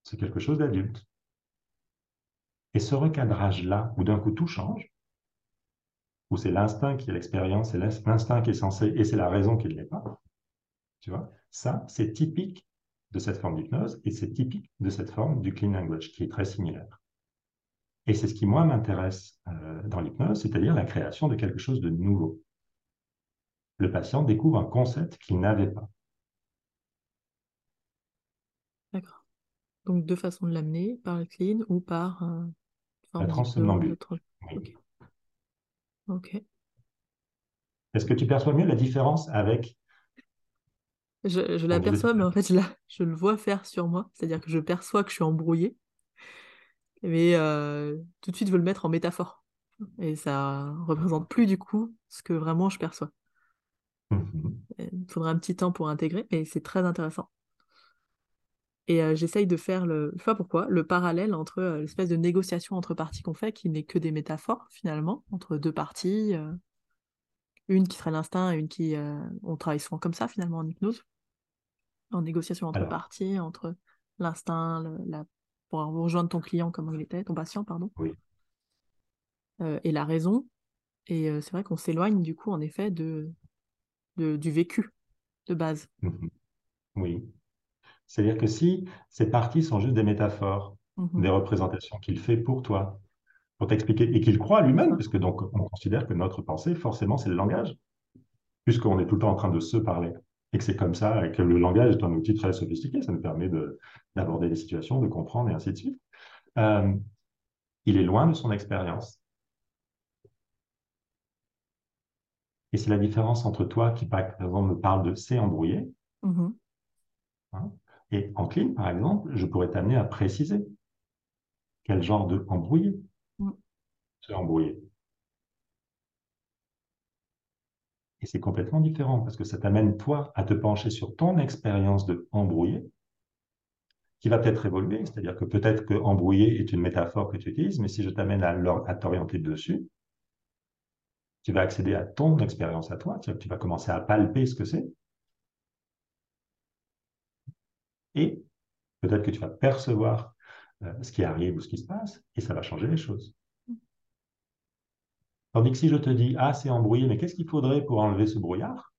c'est quelque chose d'adulte. Et ce recadrage-là, où d'un coup tout change, où c'est l'instinct qui est l'expérience, c'est l'instinct qui est censé, et c'est la raison qui ne l'est pas, tu vois, ça, c'est typique de cette forme d'hypnose et c'est typique de cette forme du clean language qui est très similaire. Et c'est ce qui, moi, m'intéresse euh, dans l'hypnose, c'est-à-dire la création de quelque chose de nouveau. Le patient découvre un concept qu'il n'avait pas. D'accord. Donc, deux façons de l'amener, par le clean ou par euh, la transsomnambule. Ok. ok. Est-ce que tu perçois mieux la différence avec je, l'aperçois, mais en fait, je, je, le vois faire sur moi. C'est-à-dire que je perçois que je suis embrouillée, mais euh, tout de suite, je veux le mettre en métaphore. Et ça représente plus du coup ce que vraiment je perçois. Mhm. Il faudra un petit temps pour intégrer, mais c'est très intéressant. Et euh, j'essaye de faire le, je sais pas pourquoi, le parallèle entre euh, l'espèce de négociation entre parties qu'on fait, qui n'est que des métaphores finalement, entre deux parties, une qui serait l'instinct et une qui, on travaille souvent comme ça finalement en hypnose, en négociation entre parties, entre l'instinct, la... pour rejoindre ton client comme il était, ton patient, pardon. Oui. Euh, et la raison. Et euh, c'est vrai qu'on s'éloigne du coup, en effet, de, du vécu de base. Mhm. Oui. C'est-à-dire que si ces parties sont juste des métaphores, mhm. des représentations qu'il fait pour toi, pour t'expliquer, et qu'il croit lui-même, parce que donc on considère que notre pensée, forcément, c'est le langage, puisqu'on est tout le temps en train de se parler Et que c'est comme ça que le langage est un outil très sophistiqué. Ça nous permet d'aborder des situations, de comprendre et ainsi de suite. Euh, il est loin de son expérience. Et c'est la différence entre toi qui, par exemple, me parle de c'est embrouillé. Mm-hmm. Hein, et en clean, par exemple, je pourrais t'amener à préciser quel genre de embrouillé mm. c'est embrouillé. Et c'est complètement différent parce que ça t'amène, toi, à te pencher sur ton expérience de embrouillé, qui va peut-être évoluer. C'est-à-dire que peut-être que embrouillé est une métaphore que tu utilises, mais si je t'amène à, t'orienter dessus, tu vas accéder à ton expérience à toi, tu vas commencer à palper ce que c'est. Et peut-être que tu vas percevoir euh, ce qui arrive ou ce qui se passe, et ça va changer les choses. Tandis que si je te dis, ah, c'est embrouillé, mais qu'est-ce qu'il faudrait pour enlever ce brouillard?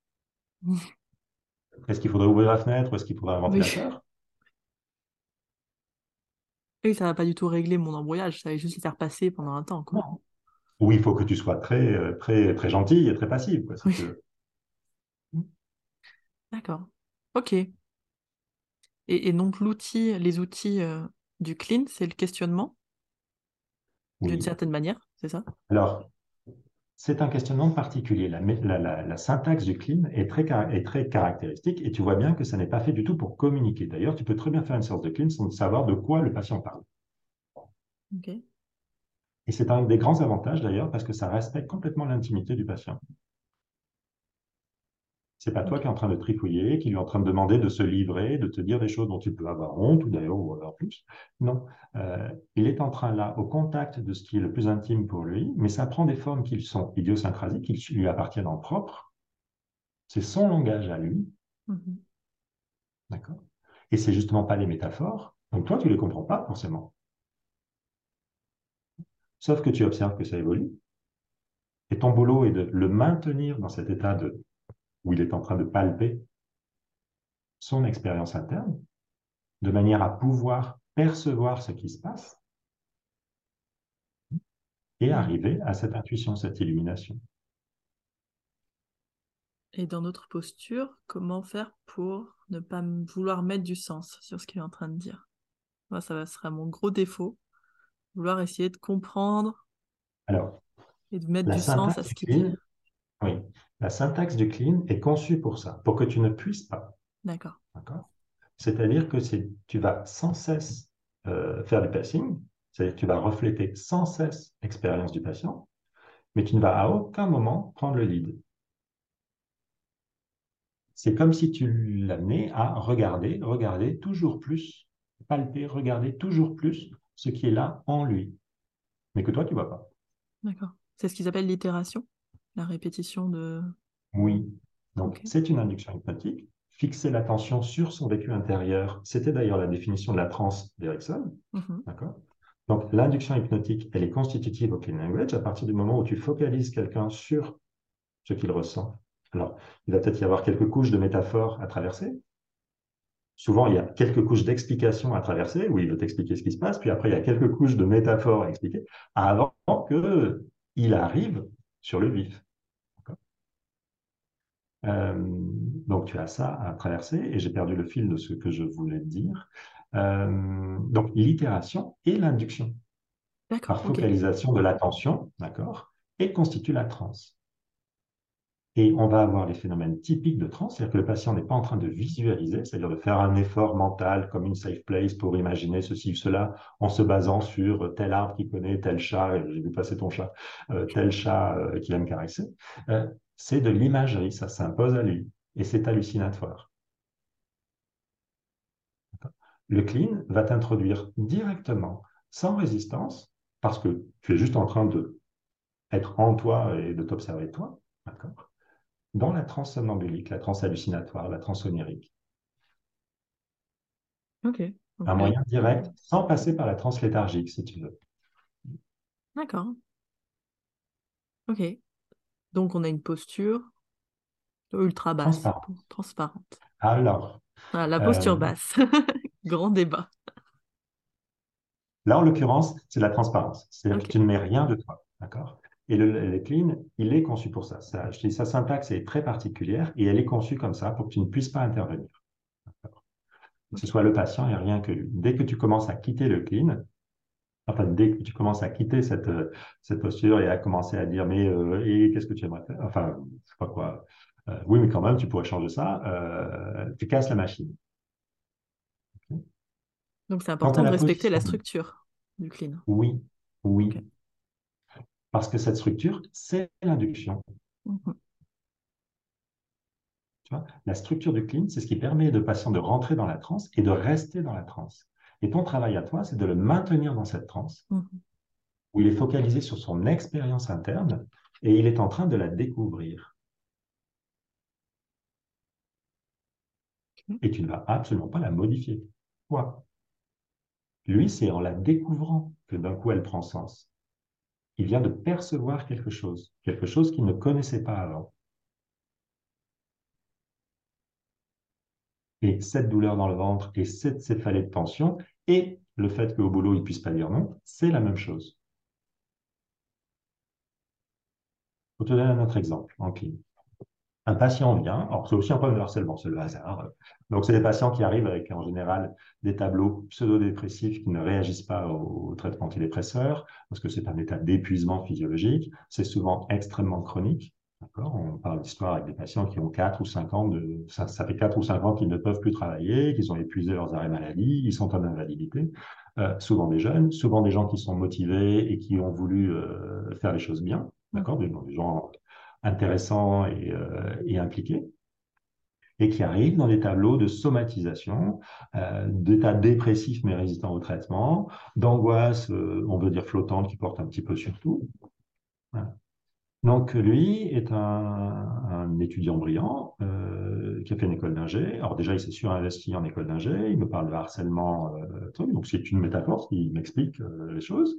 Est-ce qu'il faudrait ouvrir la fenêtre ou est-ce qu'il faudrait un ventilateur Oui, ça ne va pas du tout régler mon embrouillage, ça va juste le faire passer pendant un temps. Quoi. Ou il faut que tu sois très, euh, très, très gentil et très passive. D'accord. Ok. Et, donc l'outil, les outils euh, du clean, c'est le questionnement? D'une certaine manière, c'est ça? Alors, c'est un questionnement particulier. La, syntaxe du clean est très, est très, caractéristique et tu vois bien que ça n'est pas fait du tout pour communiquer. D'ailleurs, tu peux très bien faire une séance de clean sans savoir de quoi le patient parle. Et c'est un des grands avantages d'ailleurs parce que ça respecte complètement l'intimité du patient. C'est pas toi qui es en train de trifouiller, qui lui est en train de demander de se livrer, de te dire des choses dont tu peux avoir honte ou d'ailleurs ou avoir plus. Non, euh, il est en train là, au contact de ce qui est le plus intime pour lui, mais ça prend des formes qui sont idiosyncrasiques, qui lui appartiennent en propre. C'est son langage à lui. Mm-hmm. D'accord Et c'est justement pas les métaphores. Donc toi, tu les comprends pas forcément. Sauf que tu observes que ça évolue. Et ton boulot est de le maintenir dans cet état de où il est en train de palper son expérience interne, de manière à pouvoir percevoir ce qui se passe et arriver à cette intuition, cette illumination. Et dans notre posture, comment faire pour ne pas vouloir mettre du sens sur ce qu'il est en train de dire? Moi, ça sera mon gros défaut, vouloir essayer de comprendre Alors, et de mettre du sens à ce qu'il dit. Oui, la syntaxe du clean est conçue pour ça, pour que tu ne puisses pas. D'accord. C'est-à-dire que tu vas sans cesse euh, faire du passing, c'est-à-dire que tu vas refléter sans cesse l'expérience du patient, mais tu ne vas à aucun moment prendre le lead. C'est comme si tu l'amenais à regarder, regarder toujours plus, palper, regarder toujours plus ce qui est là en lui, mais que toi, tu ne vois pas. D'accord. C'est ce qu'ils appellent l'itération? La répétition de... Oui, donc c'est une induction hypnotique. Fixer l'attention sur son vécu intérieur, c'était d'ailleurs la définition de la transe d'Erickson. Mhm. D'accord? Donc l'induction hypnotique, elle est constitutive au clean language à partir du moment où tu focalises quelqu'un sur ce qu'il ressent. Alors, il va peut-être y avoir quelques couches de métaphores à traverser. Souvent, il y a quelques couches d'explications à traverser, où il veut t'expliquer ce qui se passe, puis après, il y a quelques couches de métaphores à expliquer, avant qu'il arrive sur le vif. Euh, donc tu as ça à traverser et j'ai perdu le fil de ce que je voulais dire. Euh, donc l'itération et l'induction par focalisation de l'attention, d'accord, et constitue la transe. Et on va avoir les phénomènes typiques de transe, c'est-à-dire que le patient n'est pas en train de visualiser, c'est-à-dire de faire un effort mental comme une safe place pour imaginer ceci ou cela en se basant sur tel arbre qui connaît tel chat, j'ai vu passer ton chat, euh, tel chat qui aime caresser c'est de l'imagerie, ça s'impose à lui, et c'est hallucinatoire. Le clean va t'introduire directement, sans résistance, parce que tu es juste en train de être en toi et de t'observer toi, d'accord dans la transe somnambulique, la transe hallucinatoire, la transe onirique. Un moyen direct, sans passer par la transe léthargique, si tu veux. D'accord. Ok. Donc, on a une posture ultra basse, transparente. Alors. Ah, la posture euh, basse. Grand débat. Là, en l'occurrence, c'est la transparence. C'est-à-dire que tu ne mets rien de toi. D'accord? Et le, clean, il est conçu pour ça. ça. Je dis, sa syntaxe est très particulière et elle est conçue comme ça pour que tu ne puisses pas intervenir. Que ce soit le patient et rien que dès que tu commences à quitter le clean, enfin, dès que tu commences à quitter cette, cette posture et à commencer à dire, mais euh, et qu'est-ce que tu aimerais faire? Enfin, je sais pas quoi. Euh, oui, mais quand même, tu pourrais changer ça. Euh, tu casses la machine. Donc, c'est important de respecter la structure du clean. Oui, oui. Parce que cette structure, c'est l'induction. Mhm. la structure du clean, c'est ce qui permet de patient de rentrer dans la transe et de rester dans la transe. Et ton travail à toi, c'est de le maintenir dans cette transe, mhm. où il est focalisé sur son expérience interne et il est en train de la découvrir. Et tu ne vas absolument pas la modifier. Quoi? Lui, c'est en la découvrant que d'un coup elle prend sens il vient de percevoir quelque chose, quelque chose qu'il ne connaissait pas avant. Et cette douleur dans le ventre et cette céphalée de tension et le fait qu'au boulot, il ne puisse pas dire non, c'est la même chose. Je te donner un autre exemple en clinique un patient vient, alors c'est aussi un problème de harcèlement, c'est le hasard. Donc, c'est des patients qui arrivent avec en général des tableaux pseudo-dépressifs qui ne réagissent pas au, traitement antidépresseur, parce que c'est un état d'épuisement physiologique. C'est souvent extrêmement chronique. On parle d'histoire avec des patients qui ont 4 ou 5 ans, de, ça, fait 4 ou 5 ans qu'ils ne peuvent plus travailler, qu'ils ont épuisé leurs arrêts maladie, ils sont en invalidité. Euh, souvent des jeunes, souvent des gens qui sont motivés et qui ont voulu euh, faire les choses bien, d'accord? Des, des gens intéressants euh, et, impliqués, et qui arrivent dans des tableaux de somatisation, d'état dépressif mais résistant au traitement, d'angoisse, on veut dire flottante, qui porte un petit peu sur tout. Donc lui est un, étudiant brillant qui a fait une école d'ingé. Alors déjà, il s'est surinvesti en école d'ingé, il me parle de harcèlement, donc c'est une métaphore qui m'explique les choses.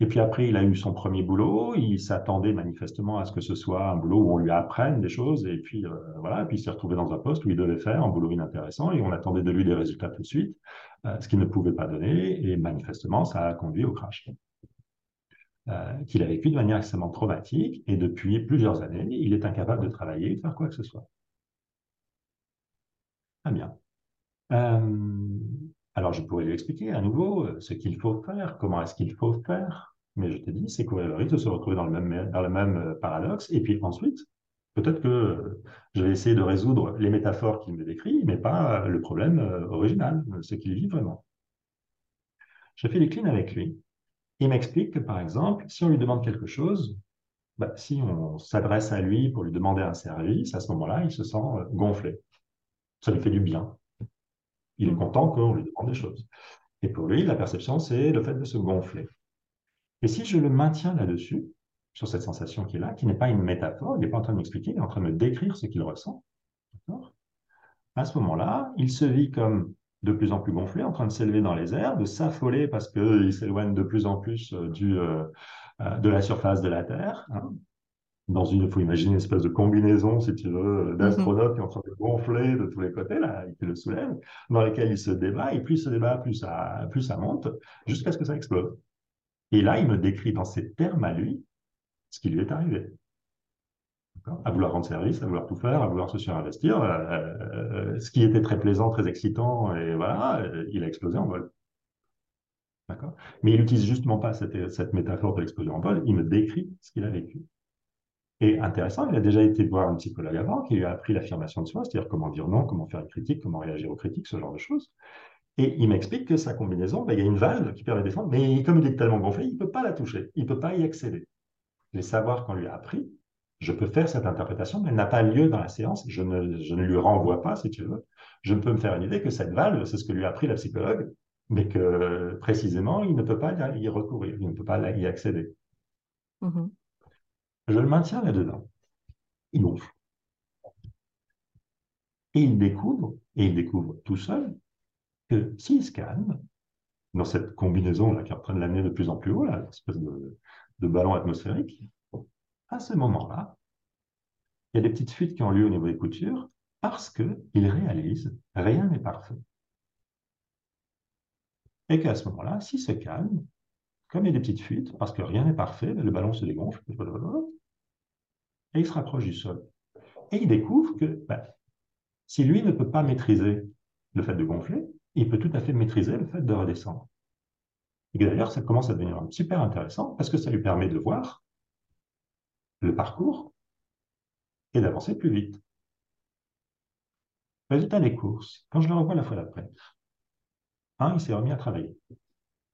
Et puis après, il a eu son premier boulot. Il s'attendait manifestement à ce que ce soit un boulot où on lui apprenne des choses. Et puis euh, voilà. Et puis il s'est retrouvé dans un poste où il devait faire un boulot inintéressant et on attendait de lui des résultats tout de suite, euh, ce qu'il ne pouvait pas donner. Et manifestement, ça a conduit au crash. Euh, qu'il a vécu de manière extrêmement traumatique. Et depuis plusieurs années, il est incapable de travailler et de faire quoi que ce soit. Très bien. alors, je pourrais lui expliquer à nouveau ce qu'il faut faire, comment est-ce qu'il faut faire. Mais je t'ai dit, c'est courir le risque de se retrouver dans le même, dans le même euh, paradoxe. Et puis ensuite, peut-être que euh, je vais essayer de résoudre les métaphores qu'il me décrit, mais pas le problème euh, original, ce qu'il vit vraiment. Je fais des cleans avec lui. Il m'explique que, par exemple, si on lui demande quelque chose, bah, si on s'adresse à lui pour lui demander un service, à ce moment-là, il se sent gonflé. Ça lui fait du bien. Il est mmh. content qu'on lui demande des choses. Et pour lui, la perception, c'est le fait de se gonfler. Et si je le maintiens là-dessus, sur cette sensation qui est là, qui n'est pas une métaphore, il n'est pas en train de m'expliquer, il est en train de me décrire ce qu'il ressent. À ce moment-là, il se vit comme de plus en plus gonflé, en train de s'élever dans les airs, de s'affoler parce qu'il s'éloigne de plus en plus euh, du, euh, euh, de la surface de la Terre. Hein. Dans une, il faut imaginer une espèce de combinaison, si tu veux, d'astronautes qui est en train de gonfler de tous les côtés, là, et qui le soulève, dans lesquels il se débat, et plus il se débat, plus ça, plus ça monte, jusqu'à ce que ça explose. Et là, il me décrit dans ces termes à lui ce qui lui est arrivé. À vouloir rendre service, à vouloir tout faire, à vouloir se surinvestir. Euh, euh, ce qui était très plaisant, très excitant, et voilà, euh, il a explosé en vol. Mais il n'utilise justement pas cette, métaphore de l'explosion en vol, il me décrit ce qu'il a vécu. Et intéressant, il a déjà été voir un psychologue avant qui lui a appris l'affirmation de soi, c'est-à-dire comment dire non, comment faire une critique, comment réagir aux critiques, ce genre de choses. Et il m'explique que sa combinaison, ben, il y a une valve qui permet de descendre, mais comme il est tellement gonflé, il ne peut pas la toucher, il ne peut pas y accéder. Les savoirs qu'on lui a appris, je peux faire cette interprétation, mais elle n'a pas lieu dans la séance, je ne, je ne lui renvoie pas, si tu veux. Je peux me faire une idée que cette valve, c'est ce que lui a appris la psychologue, mais que précisément, il ne peut pas y recourir, il ne peut pas y accéder. Mm-hmm. Je le maintiens là-dedans. Il gonfle. Et il découvre, et il découvre tout seul, que s'il se calme, dans cette combinaison-là qui est en train de l'amener de plus en plus haut, là, espèce de, ballon atmosphérique, à ce moment-là, il y a des petites fuites qui ont lieu au niveau des coutures parce qu'il réalise rien n'est parfait. Et qu'à ce moment-là, s'il se calme, comme il y a des petites fuites, parce que rien n'est parfait, le ballon se dégonfle, et il se rapproche du sol. Et il découvre que ben, si lui ne peut pas maîtriser le fait de gonfler, il peut tout à fait maîtriser le fait de redescendre. Et d'ailleurs, ça commence à devenir super intéressant parce que ça lui permet de voir le parcours et d'avancer plus vite. Résultat des courses, quand je le revois la fois d'après, un, il s'est remis à travailler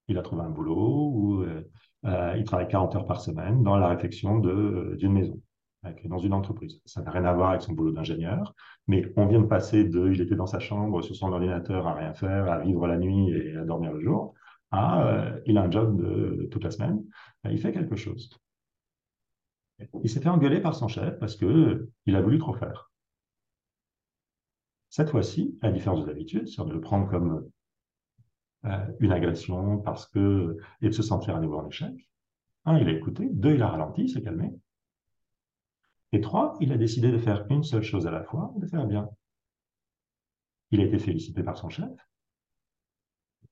il a trouvé un boulot où euh, euh, il travaille 40 heures par semaine dans la réflexion euh, d'une maison, dans une entreprise. Ça n'a rien à voir avec son boulot d'ingénieur, mais on vient de passer de il était dans sa chambre sur son ordinateur à rien faire, à vivre la nuit et à dormir le jour, à il a un job de, toute la semaine, il fait quelque chose. Il s'est fait engueuler par son chef parce qu'il a voulu trop faire. Cette fois-ci, à différence de d'habitude, c'est de le prendre comme euh, une agression parce que, et de se sentir à nouveau en échec. Un, il a écouté. Deux, il a ralenti, il s'est calmé. Et trois, il a décidé de faire une seule chose à la fois, de faire bien. Il a été félicité par son chef.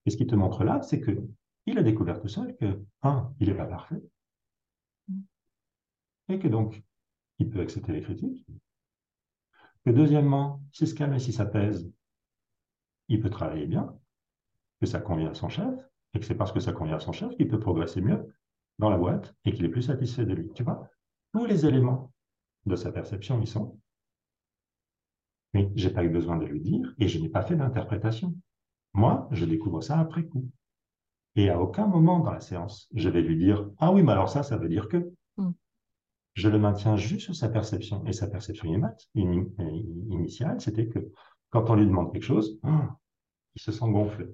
Et ce qui te montre là, c'est que il a découvert tout seul que, un, il n'est pas parfait. Et que donc, il peut accepter les critiques. Que deuxièmement, s'il se calme et si ça pèse, il peut travailler bien que ça convient à son chef, et que c'est parce que ça convient à son chef qu'il peut progresser mieux dans la boîte et qu'il est plus satisfait de lui. Tu vois, tous les éléments de sa perception y sont. Mais je n'ai pas eu besoin de lui dire et je n'ai pas fait d'interprétation. Moi, je découvre ça après coup. Et à aucun moment dans la séance, je vais lui dire Ah oui, mais alors ça, ça veut dire que. Hmm. Je le maintiens juste sur sa perception. Et sa perception initiale, c'était que quand on lui demande quelque chose, il se sent gonflé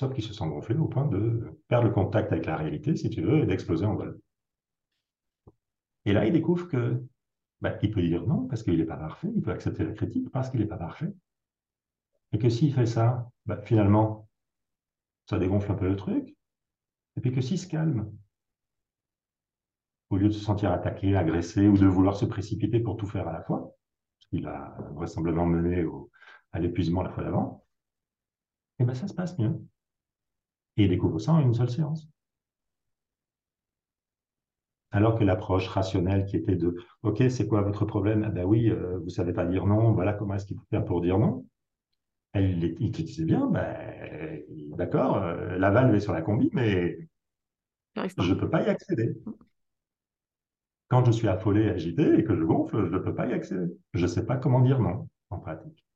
sauf qu'ils se sont gonflés au point de perdre le contact avec la réalité, si tu veux, et d'exploser en vol. Et là, il découvre que bah, il peut dire non parce qu'il n'est pas parfait, il peut accepter la critique parce qu'il n'est pas parfait. Et que s'il fait ça, bah, finalement, ça dégonfle un peu le truc. Et puis que s'il se calme, au lieu de se sentir attaqué, agressé ou de vouloir se précipiter pour tout faire à la fois, ce qu'il a vraisemblablement mené à l'épuisement la fois d'avant, et eh ben ça se passe mieux. Et il découvre ça en une seule séance. Alors que l'approche rationnelle qui était de OK, c'est quoi votre problème? Ah ben oui, euh, vous ne savez pas dire non, voilà comment est-ce qu'il faut faire pour dire non. Elle, il te disait bien, ben, d'accord, euh, la valve est sur la combi, mais je ne peux pas y accéder. Quand je suis affolé, agité et que je gonfle, je ne peux pas y accéder. Je ne sais pas comment dire non en pratique.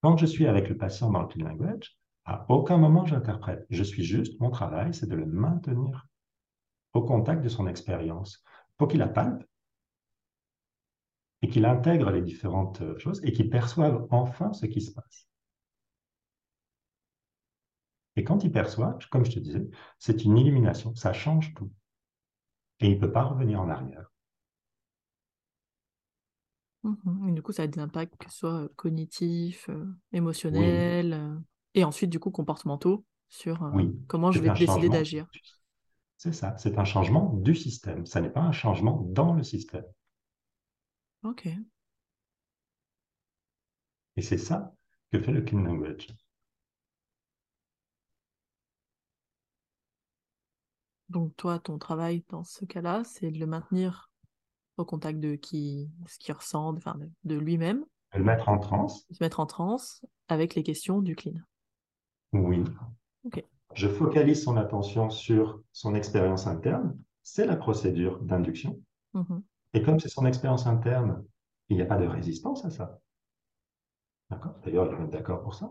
Quand je suis avec le patient dans le clean language, à aucun moment j'interprète. Je suis juste, mon travail, c'est de le maintenir au contact de son expérience pour qu'il la palpe et qu'il intègre les différentes choses et qu'il perçoive enfin ce qui se passe. Et quand il perçoit, comme je te disais, c'est une illumination, ça change tout. Et il ne peut pas revenir en arrière. Mmh et du coup, ça a des impacts que ce soit cognitifs, euh, émotionnels. Euh, et ensuite, du coup, comportementaux sur euh, comment je vais décider d'agir. C'est ça, c'est un changement du système. Ça n'est pas un changement dans le système. Ok. Et c'est ça que fait le clean language. Donc toi, ton travail dans ce cas-là, c'est de le maintenir au contact de qui, ce qu'il ressent, enfin de, de lui-même. Le mettre en transe. Se mettre en transe avec les questions du clean. Oui. Je focalise son attention sur son expérience interne. C'est la procédure d'induction. Mm-hmm. Et comme c'est son expérience interne, il n'y a pas de résistance à ça. D'accord? D'ailleurs, il va être d'accord pour ça.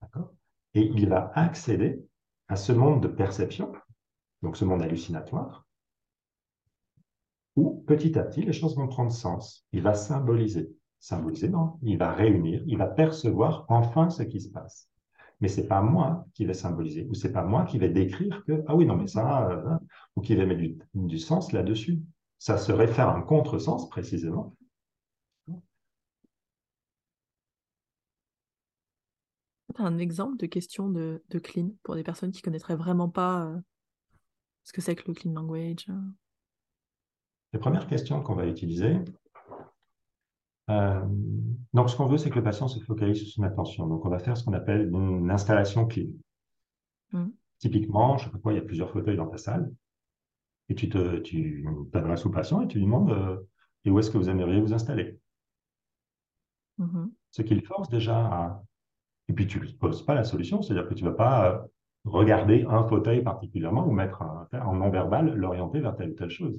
D'accord? Et il va accéder à ce monde de perception, donc ce monde hallucinatoire, où petit à petit, les choses vont prendre sens. Il va symboliser. Symboliser, non, il va réunir, il va percevoir enfin ce qui se passe mais c'est pas moi qui vais symboliser, ou c'est pas moi qui vais décrire que, ah oui, non, mais ça, euh, ou qui vais mettre du, sens là-dessus. Ça serait faire un contresens, précisément. un exemple de question de, clean pour des personnes qui connaîtraient vraiment pas euh, ce que c'est que le clean language euh? Les premières questions qu'on va utiliser, euh, donc, ce qu'on veut, c'est que le patient se focalise sur son attention. Donc, on va faire ce qu'on appelle une installation clean. Mmh. Typiquement, je sais pas quoi, il y a plusieurs fauteuils dans ta salle. Et tu t'adresses au patient et tu lui demandes euh, et où est-ce que vous aimeriez vous installer? Mmh. Ce qui le force déjà à. Et puis tu ne lui poses pas la solution, c'est-à-dire que tu ne vas pas regarder un fauteuil particulièrement ou mettre un, en non-verbal, l'orienter vers telle ou telle chose.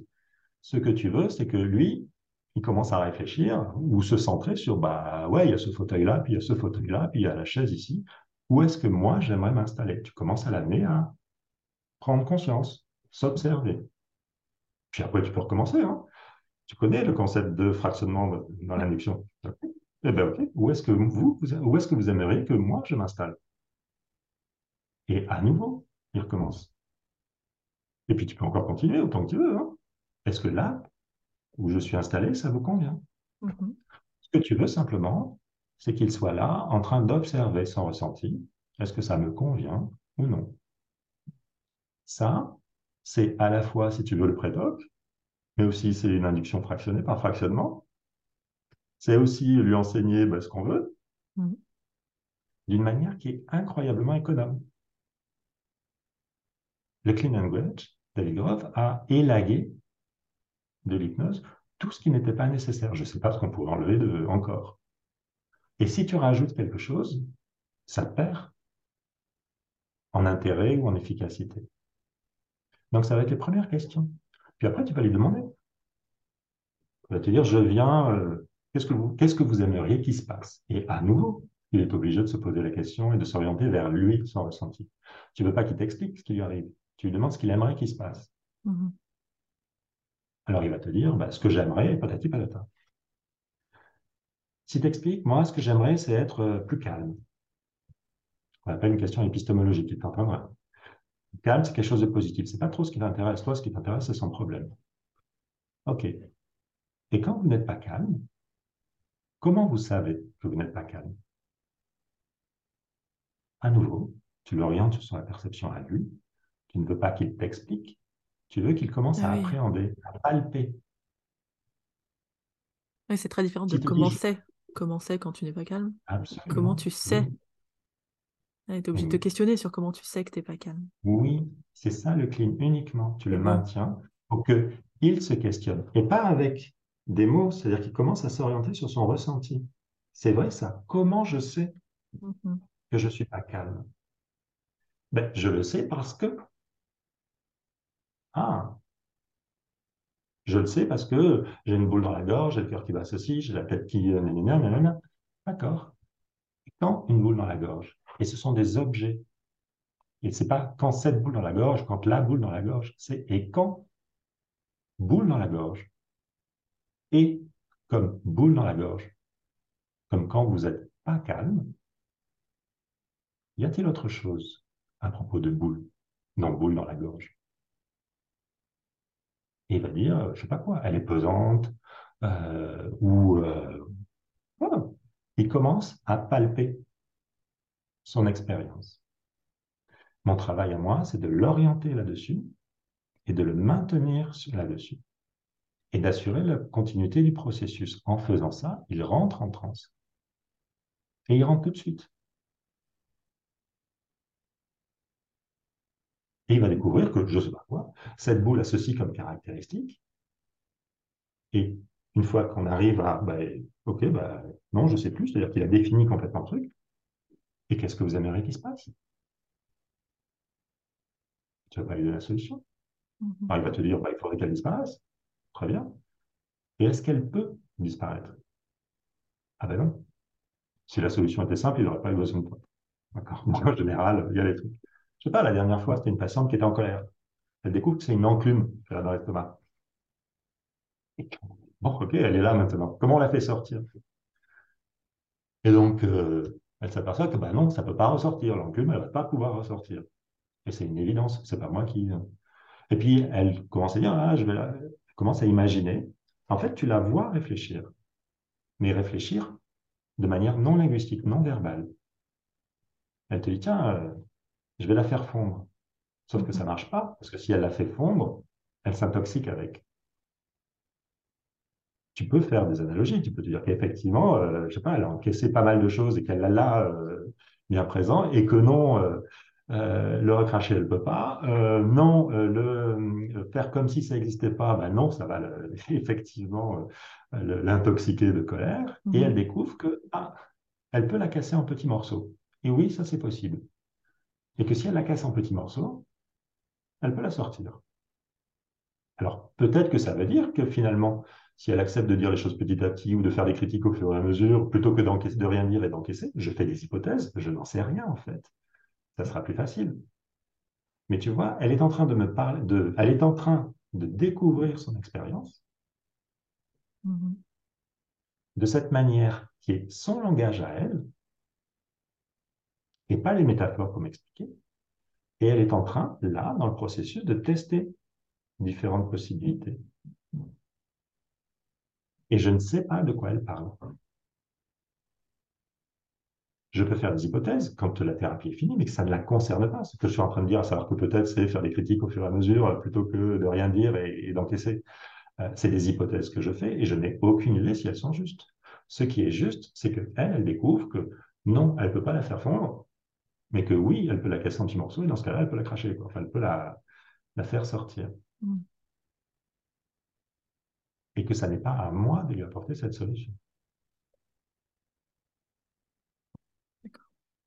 Ce que tu veux, c'est que lui, il commence à réfléchir ou se centrer sur bah ouais, il y a ce fauteuil-là, puis il y a ce fauteuil-là, puis il y a la chaise ici. Où est-ce que moi j'aimerais m'installer? Tu commences à l'amener à prendre conscience, s'observer. Puis après, tu peux recommencer. Hein. Tu connais le concept de fractionnement dans l'induction? Eh bien, OK. Où est-ce que vous, vous où est-ce que vous aimeriez que moi je m'installe? Et à nouveau, il recommence. Et puis tu peux encore continuer autant que tu veux. Hein. Est-ce que là, où je suis installé, ça vous convient? Mhm. Ce que tu veux simplement, c'est qu'il soit là en train d'observer son ressenti. Est-ce que ça me convient ou non? Ça, c'est à la fois, si tu veux, le prédoc, mais aussi c'est une induction fractionnée par fractionnement. C'est aussi lui enseigner ben, ce qu'on veut, Mhm. d'une manière qui est incroyablement économe. Le clean language, David Groff, a élagué de l'hypnose tout ce qui n'était pas nécessaire. Je ne sais pas ce qu'on pourrait enlever de, encore. Et si tu rajoutes quelque chose, ça perd en intérêt ou en efficacité. Donc, ça va être les premières questions. Puis après, tu vas lui demander. Tu vas te dire, je viens, euh, qu'est-ce que vous, qu'est-ce que vous aimeriez qu'il se passe? Et à nouveau, il est obligé de se poser la question et de s'orienter vers lui, son ressenti. Tu ne veux pas qu'il t'explique ce qui lui arrive. Tu lui demandes ce qu'il aimerait qu'il se passe. Mhm. Alors, il va te dire, bah, ce que j'aimerais, patati patata. Si tu expliques, moi, ce que j'aimerais, c'est être euh, plus calme. On appelle une question épistémologique, tu t'entendras. Calme, c'est quelque chose de positif. C'est pas trop ce qui t'intéresse. Toi, ce qui t'intéresse, c'est son problème. OK. Et quand vous n'êtes pas calme, comment vous savez que vous n'êtes pas calme? À nouveau, tu l'orientes sur la perception à lui. Tu ne veux pas qu'il t'explique. Tu veux qu'il commence Ah à oui. appréhender, à palper. Oui, c'est très différent de comment c'est. Comment c'est quand tu n'es pas calme. Absolument. Comment tu sais. Oui. tu es obligé de te questionner sur comment tu sais que tu n'es pas calme. Oui, c'est ça le clean uniquement. Tu le maintiens pour qu'il se questionne. Et pas avec des mots, c'est-à-dire qu'il commence à s'orienter sur son ressenti. C'est vrai ça. Comment je sais Mhm. que je ne suis pas calme? Ben, Je le sais parce que. Ah, je le sais parce que j'ai une boule dans la gorge, j'ai le cœur qui bat ceci, j'ai la tête qui. euh. D'accord. Quand une boule dans la gorge, et ce sont des objets. Et c'est pas quand cette boule dans la gorge, quand la boule dans la gorge, c'est et quand boule dans la gorge. Et comme boule dans la gorge, comme quand vous n'êtes pas calme, y a-t-il autre chose à propos de boule Non, boule dans la gorge? Il va dire, euh, je sais pas quoi, elle est pesante, euh, ou euh, voilà. Il commence à palper son expérience. Mon travail à moi, c'est de l'orienter là-dessus et de le maintenir là-dessus et d'assurer la continuité du processus. En faisant ça, il rentre en transe. Et il rentre tout de suite. Et il va découvrir que, je ne sais pas quoi, cette boule a ceci comme caractéristique. Et une fois qu'on arrive à, bah, OK, bah, non, je ne sais plus, c'est-à-dire qu'il a défini complètement le truc. Et qu'est-ce que vous aimeriez qu'il se passe? Tu vas pas lui donner la solution. Mhm. Alors, il va te dire, bah, il faudrait qu'elle disparaisse. Très bien. Et est-ce qu'elle peut disparaître? Ah ben non. Si la solution était simple, il n'aurait pas eu besoin de toi. D'accord? En général, il y a des trucs. Je sais pas, la dernière fois, c'était une patiente qui était en colère. Elle découvre que c'est une enclume qu'elle a dans l'estomac. Bon, ok, elle est là maintenant. Comment on la fait sortir? Et donc, euh, elle s'aperçoit que bah non, ça ne peut pas ressortir. L'enclume, elle ne va pas pouvoir ressortir. Et c'est une évidence, c'est pas moi qui. Et puis, elle commence à dire, ah, je vais la... elle commence à imaginer. En fait, tu la vois réfléchir, mais réfléchir de manière non linguistique, non verbale. Elle te dit, tiens, euh, je vais la faire fondre. Sauf que ça ne marche pas, parce que si elle la fait fondre, elle s'intoxique avec. Tu peux faire des analogies, tu peux te dire qu'effectivement, euh, je sais pas, elle a encaissé pas mal de choses et qu'elle l'a là euh, bien présent, et que non, euh, le recracher, elle ne peut pas. Non, le faire comme si ça n'existait pas, ben non, ça va effectivement l'intoxiquer de colère. Et elle mhm. découvre que ah, elle peut la casser en petits morceaux. Et oui, ça c'est possible. Et que si elle la casse en petits morceaux, elle peut la sortir. Alors peut-être que ça veut dire que finalement, si elle accepte de dire les choses petit à petit ou de faire des critiques au fur et à mesure, plutôt que de rien dire et d'encaisser, je fais des hypothèses, je n'en sais rien en fait. Ça sera plus facile. Mais tu vois, elle est en train de me parler, de, elle est en train de découvrir son expérience mm-hmm. de cette manière qui est son langage à elle, et pas les métaphores pour m'expliquer. Et elle est en train, là, dans le processus, de tester différentes possibilités. Et je ne sais pas de quoi elle parle. Je peux faire des hypothèses quand la thérapie est finie, mais que ça ne la concerne pas. Ce que je suis en train de dire, à savoir que peut-être c'est faire des critiques au fur et à mesure euh, plutôt que de rien dire et, d'encaisser. Euh, c'est des hypothèses que je fais et je n'ai aucune idée si elles sont justes. Ce qui est juste, c'est qu'elle, elle découvre que non, elle ne peut pas la faire fondre, mais que oui, elle peut la casser en petits morceaux et dans ce cas-là, elle peut la cracher. Enfin, elle peut la, la faire sortir. Mm et que ça n'est pas à moi de lui apporter cette solution.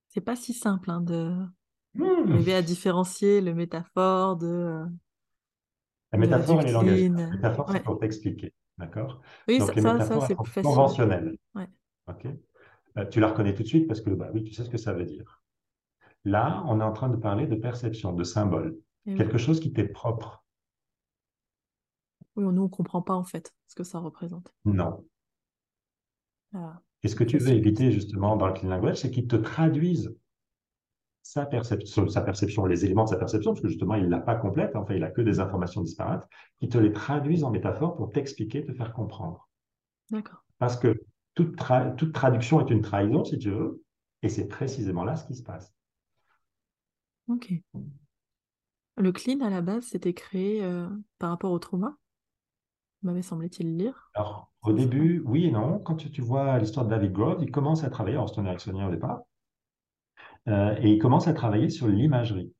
C'est pas si simple hein, de mmh. arriver à différencier le métaphore de. La métaphore et les langages. La métaphore, c'est pour t'expliquer. D'accord? Oui, Donc, ça, les métaphores c'est plus facile. conventionnelles. Ok? Euh, tu la reconnais tout de suite parce que bah, oui, tu sais ce que ça veut dire. Là, on est en train de parler de perception, de symbole. quelque chose qui t'est propre. Oui, nous, on ne comprend pas en fait ce que ça représente. Non. Ah, et ce que tu veux éviter justement dans le clean language, c'est qu'il te traduise sa perception, sa perception, les éléments de sa perception, parce que justement, il ne l'a pas complète, enfin, il n'a que des informations disparates, qui te les traduisent en métaphore pour t'expliquer, te faire comprendre. D'accord. Parce que toute, toute traduction est une trahison, si tu veux, et c'est précisément là ce qui se passe. Ok. Le clean, à la base, c'était créé euh, par rapport au trauma? M'avait semblé-il lire. Alors, au début, oui et non. Quand tu, vois l'histoire de David Grove, il commence à travailler, alors c'est un ericksonien au départ, euh, et il commence à travailler sur l'imagerie.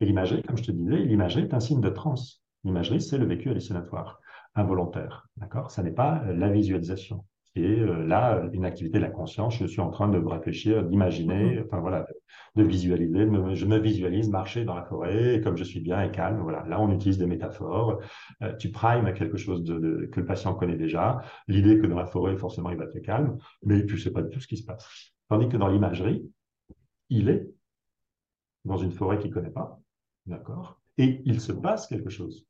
Et l'imagerie, comme je te disais, l'imagerie est un signe de transe. L'imagerie, c'est le vécu hallucinatoire, involontaire. D'accord? Ça n'est pas euh, la visualisation. Et euh, là, une activité de la conscience, je suis en train de réfléchir, d'imaginer, mm-hmm. enfin voilà, de visualiser. je me visualise marcher dans la forêt, et comme je suis bien et calme, voilà. Là, on utilise des métaphores. Euh, tu primes quelque chose de, que le patient connaît déjà. L'idée que dans la forêt, forcément, il va être calme, mais tu ne sais pas du tout ce qui se passe. Tandis que dans l'imagerie, il est dans une forêt qu'il ne connaît pas, d'accord Et il se passe quelque chose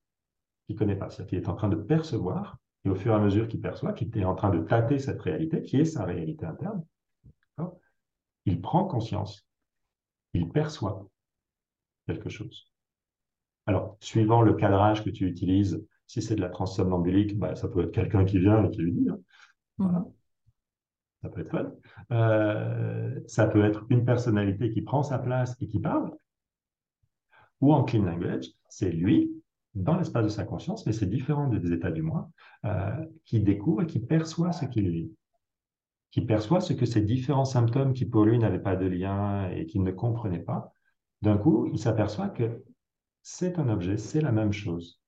qu'il ne connaît pas. C'est-à-dire qu'il est en train de percevoir et au fur et à mesure qu'il perçoit, qu'il est en train de tâter cette réalité, qui est sa réalité interne, il prend conscience, il perçoit quelque chose. Alors, suivant le cadrage que tu utilises, si c'est de la transsomnambulique, bah, ça peut être quelqu'un qui vient et qui lui dit. Hein. Mhm. Ça peut être fun. Euh, ça peut être une personnalité qui prend sa place et qui parle. Ou en clean language, c'est lui dans l'espace de sa conscience, mais c'est différent des états du moi, euh, qui découvre et qui perçoit ce qu'il vit, qui perçoit ce que ces différents symptômes qui pour lui n'avaient pas de lien et qu'il ne comprenait pas, d'un coup, il s'aperçoit que c'est un objet, c'est la même chose.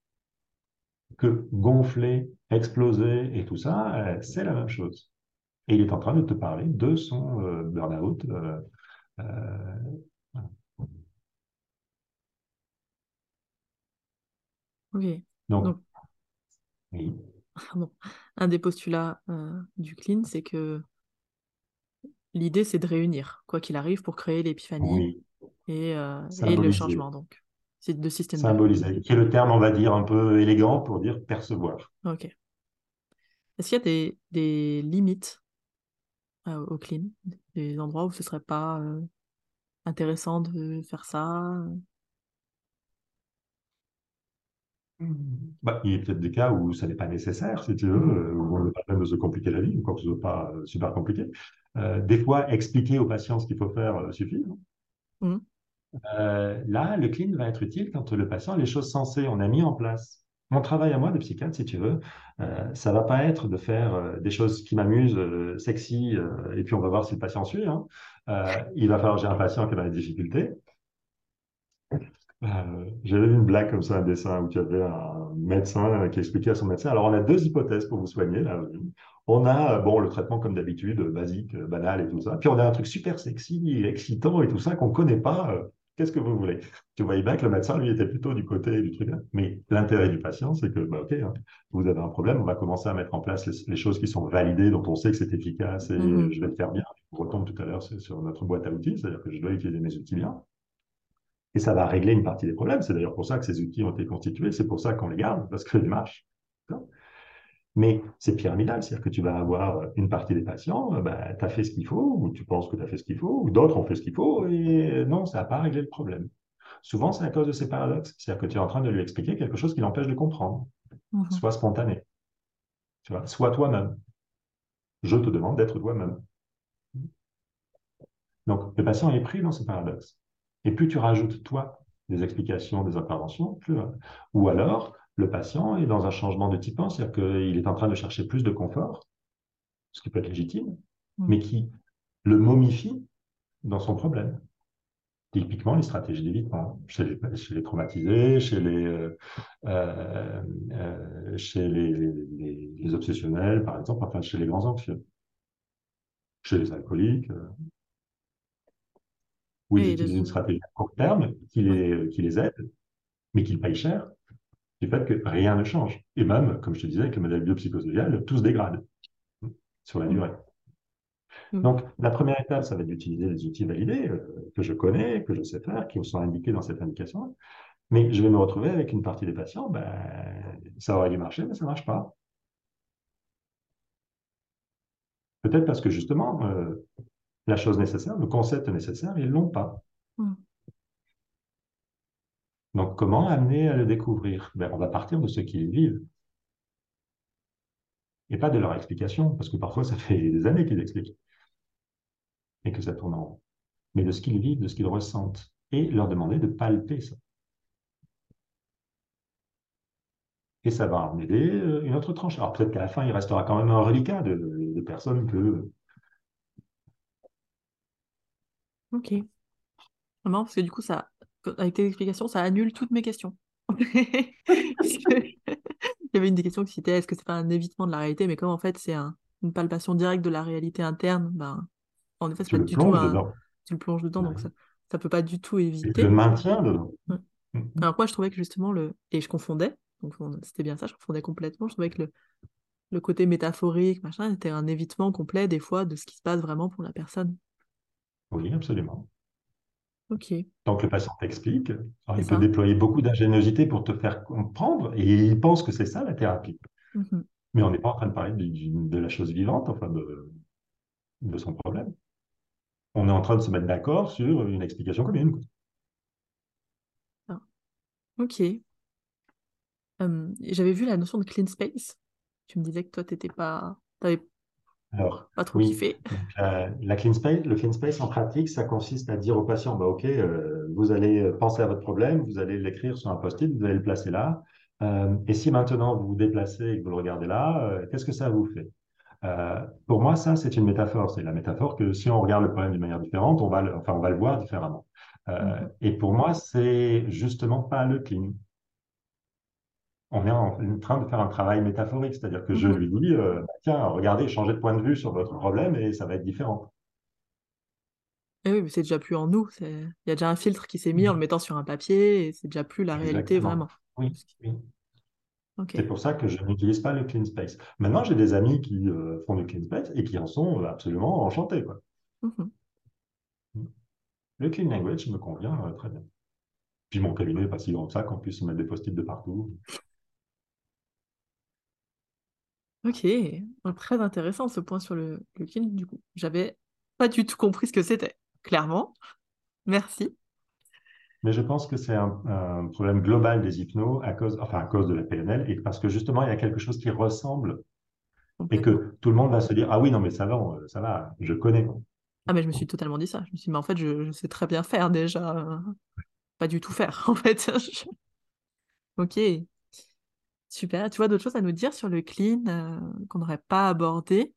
Que gonfler, exploser et tout ça, euh, c'est la même chose. Et il est en train de te parler de son euh, burn-out. Ok. Donc, un des postulats euh, du clean, c'est que l'idée, c'est de réunir, quoi qu'il arrive, pour créer l'épiphanie et, euh, le changement. Donc, c'est de système. Symboliser, qui est le terme, on va dire, un peu élégant pour dire percevoir. Ok. Est-ce qu'il y a des, des limites euh, au clean, des endroits où ce serait pas intéressant de faire ça? Bah, il y a peut-être des cas où ça n'est pas nécessaire, si tu veux, euh, où on ne veut pas même se compliquer la vie, encore que ce soit pas euh, super compliqué. Euh, des fois, expliquer aux patients ce qu'il faut faire suffit. Hein. Mmh. là, le clean va être utile quand le patient a les choses sensées. On a mis en place mon travail à moi de psychiatre, si tu veux, ça va pas être de faire des choses qui m'amusent, sexy, et puis on va voir si le patient suit. Hein. il va falloir j'ai un patient qui a des difficultés. J'avais vu une blague comme ça, un dessin où tu avais un médecin qui expliquait à son médecin. Alors on a deux hypothèses pour vous soigner là. On a bon le traitement comme d'habitude, basique, banal et tout ça. Puis on a un truc super sexy, excitant et tout ça qu'on connaît pas Qu'est-ce que vous voulez? Tu voyais bien que le médecin, lui, était plutôt du côté du truc. Mais l'intérêt du patient, c'est que, bah, OK, hein, vous avez un problème, on va commencer à mettre en place les, choses qui sont validées, dont on sait que c'est efficace et mm-hmm. je vais le faire bien. On retombe tout à l'heure sur notre boîte à outils, c'est-à-dire que je dois utiliser mes outils bien. Et ça va régler une partie des problèmes. C'est d'ailleurs pour ça que ces outils ont été constitués. C'est pour ça qu'on les garde, parce qu'ils marchent. Mais c'est pyramidal, c'est-à-dire que tu vas avoir une partie des patients, euh, bah, tu as fait ce qu'il faut, ou tu penses que tu as fait ce qu'il faut, ou d'autres ont fait ce qu'il faut, et non, ça n'a pas réglé le problème. Souvent, c'est à cause de ces paradoxes. C'est-à-dire que tu es en train de lui expliquer quelque chose qui l'empêche de comprendre. Mhm. Soit spontané. Tu vois, soit toi-même. Je te demande d'être toi-même. Donc, le patient est pris dans ce paradoxe. Et plus tu rajoutes, toi, des explications, des interventions, plus... Ou alors, le patient est dans un changement de type c'est-à-dire qu'il est en train de chercher plus de confort, ce qui peut être légitime, mm. mais qui le momifie dans son problème. Typiquement, les stratégies d'évitement chez les, chez les, traumatisés, chez les, euh, euh, euh, chez les, obsessionnels, par exemple, enfin chez les grands anxieux, chez les alcooliques. Oui, ils utilisent une stratégie à court terme qui les, qui les aide, mais qui le paye cher du fait que rien ne change. Et même, comme je te disais, avec le modèle biopsychosocial, tout se dégrade sur la mm. durée. Mm. Donc, la première étape, ça va être d'utiliser les outils validés euh, que je connais, que je sais faire, qui sont indiqués dans cette indication. Mais je vais me retrouver avec une partie des patients, ben, ça aurait dû marcher, mais ça ne marche pas. Peut-être parce que justement, euh, la chose nécessaire, le concept nécessaire, ils ne l'ont pas. Mm. Donc, comment amener à le découvrir? Ben, On va partir de ce qu'ils vivent. Et pas de leur explication, parce que parfois, ça fait des années qu'ils expliquent. Et que ça tourne en rond. Mais de ce qu'ils vivent, de ce qu'ils ressentent. Et leur demander de palper ça. Et ça va en aider euh, une autre tranche. Alors peut-être qu'à la fin, il restera quand même un reliquat de, personnes que... Ok. Vraiment, parce que du coup, ça, avec tes explications, ça annule toutes mes questions. Il y avait une des questions qui citait est-ce que c'est pas un évitement de la réalité, mais comme en fait c'est une palpation directe de la réalité interne, ben, en effet, c'est pas du tout un... Tu le plonges dedans, donc ça, ça peut pas du tout éviter. le maintien dedans. Mm. Alors moi, je trouvais que justement, le... et je confondais, donc c'était bien ça, je confondais complètement, je trouvais que le, le côté métaphorique, machin, était un évitement complet des fois de ce qui se passe vraiment pour la personne. Oui, absolument. Ok. Tant que le patient t'explique, il peut déployer beaucoup d'ingéniosité pour te faire comprendre et il pense que c'est ça la thérapie. Mhm. Mais on n'est pas en train de parler de, la chose vivante, enfin de, de, son problème. On est en train de se mettre d'accord sur une explication commune. Ah. Ok. J'avais vu la notion de clean space. Tu me disais que toi, tu n'étais pas. Alors, pas trop oui. la, clean space, le clean space en pratique, ça consiste à dire au patient, bah, OK, euh, vous allez penser à votre problème, vous allez l'écrire sur un post-it, vous allez le placer là. Euh, et si maintenant vous vous déplacez et que vous le regardez là, euh, qu'est-ce que ça vous fait? Pour moi, ça, c'est une métaphore. C'est la métaphore que si on regarde le problème d'une manière différente, on va le, enfin, on va le voir différemment. Et pour moi, c'est justement pas le clean on est en train de faire un travail métaphorique, c'est-à-dire que je mhm. lui dis, euh, bah, tiens, regardez, changez de point de vue sur votre problème et ça va être différent. Et eh oui, mais c'est déjà plus en nous. Il y a déjà un filtre qui s'est mis en le mettant sur un papier et c'est déjà plus la réalité vraiment. Oui, oui. C'est pour ça que je n'utilise pas le clean space. Maintenant, j'ai des amis qui euh, font du clean space et qui en sont absolument enchantés. Quoi. Mhm. Le clean language me convient euh, très bien. Puis mon cabinet n'est pas si grand que ça qu'on puisse mettre des post-it de partout. Ok, très intéressant ce point sur le, le du coup. J'avais pas du tout compris ce que c'était, clairement. Merci. Mais je pense que c'est un, problème global des hypnos à cause, enfin à cause de la PNL, et parce que justement, il y a quelque chose qui ressemble et que tout le monde va se dire Ah oui, non, mais ça va, ça va, je connais. Ah, mais je me suis totalement dit ça. Je me suis dit, mais en fait, je, sais très bien faire déjà. Pas du tout faire, en fait. ok. Super. Tu vois d'autres choses à nous dire sur le clean euh, qu'on n'aurait pas abordé?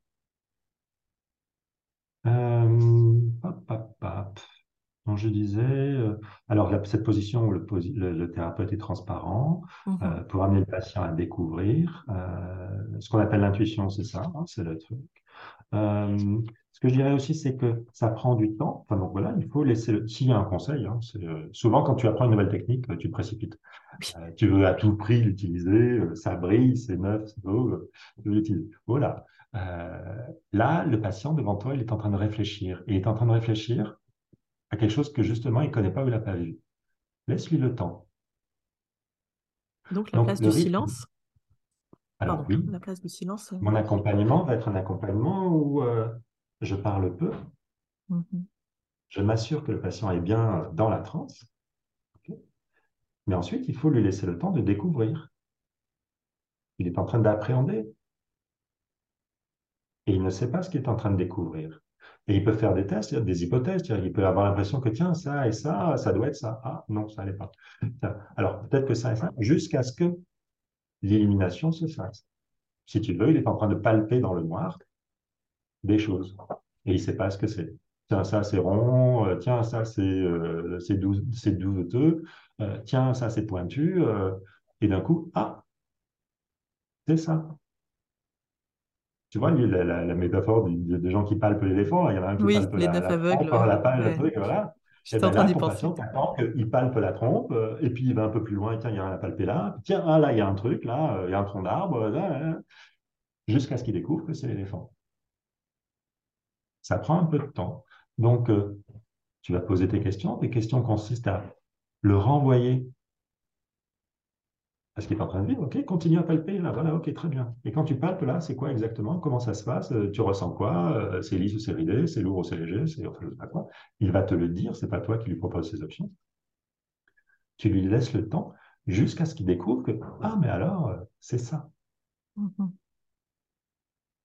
Euh, je disais, euh, alors cette position où le, thérapeute est transparent mhm. euh, pour amener le patient à découvrir, ce qu'on appelle l'intuition, c'est ça, hein, c'est le truc. Ce que je dirais aussi, c'est que ça prend du temps. Enfin, donc voilà, il faut laisser. Le... S'il y a un conseil, hein, souvent quand tu apprends une nouvelle technique, tu te précipites. tu veux à tout prix l'utiliser, ça brille, c'est neuf, c'est beau, tu veux l'utiliser. Voilà. Euh, là, le patient devant toi, il est en train de réfléchir. Et il est en train de réfléchir à quelque chose que justement, il ne connaît pas ou il n'a pas vu. Laisse-lui le temps. Donc, la place du silence Alors, oui. La place du silence. Euh, Mon accompagnement va être un accompagnement où euh, je parle peu. Mhm. Je m'assure que le patient est bien dans la transe. Mais ensuite, il faut lui laisser le temps de découvrir. Il est en train d'appréhender et il ne sait pas ce qu'il est en train de découvrir. Et il peut faire des tests, des hypothèses. Il peut avoir l'impression que, tiens, ça et ça, ça doit être ça. Ah, non, ça n'est pas. Alors, peut-être que ça et ça, jusqu'à ce que l'élimination se fasse. Si tu veux, il est en train de palper dans le noir des choses. Et il ne sait pas ce que c'est. Tiens, ça, c'est rond. Euh, tiens, ça, c'est euh, douteux. Euh, tiens, ça, c'est pointu. et d'un coup, ah, c'est ça. Tu vois, la, la, métaphore des, gens qui palpent l'éléphant, il y en a un qui oui, palpe les la, neuf la la truc, voilà. Je suis en train d'y penser. attend qu'il palpe la trompe, euh, et puis il va un peu plus loin, tiens, il y a rien à palper là. Tiens, ah, là, il y a un truc, là, euh, il y a un tronc d'arbre, jusqu'à ce qu'il découvre que c'est l'éléphant. Ça prend un peu de temps. Donc, euh, tu vas poser tes questions. Tes questions consistent à le renvoyer ce qu'il est en train de vivre, ok, continue à palper, là, voilà, ok, très bien. Et quand tu palpes, là, c'est quoi exactement? Comment ça se passe? Euh, Tu ressens quoi? Euh, C'est lisse ou c'est ridé? C'est lourd ou c'est léger? C'est enfin, je sais pas quoi. Il va te le dire, c'est pas toi qui lui propose ces options. Tu lui laisses le temps jusqu'à ce qu'il découvre que, ah, mais alors, euh, c'est ça. Mm-hmm.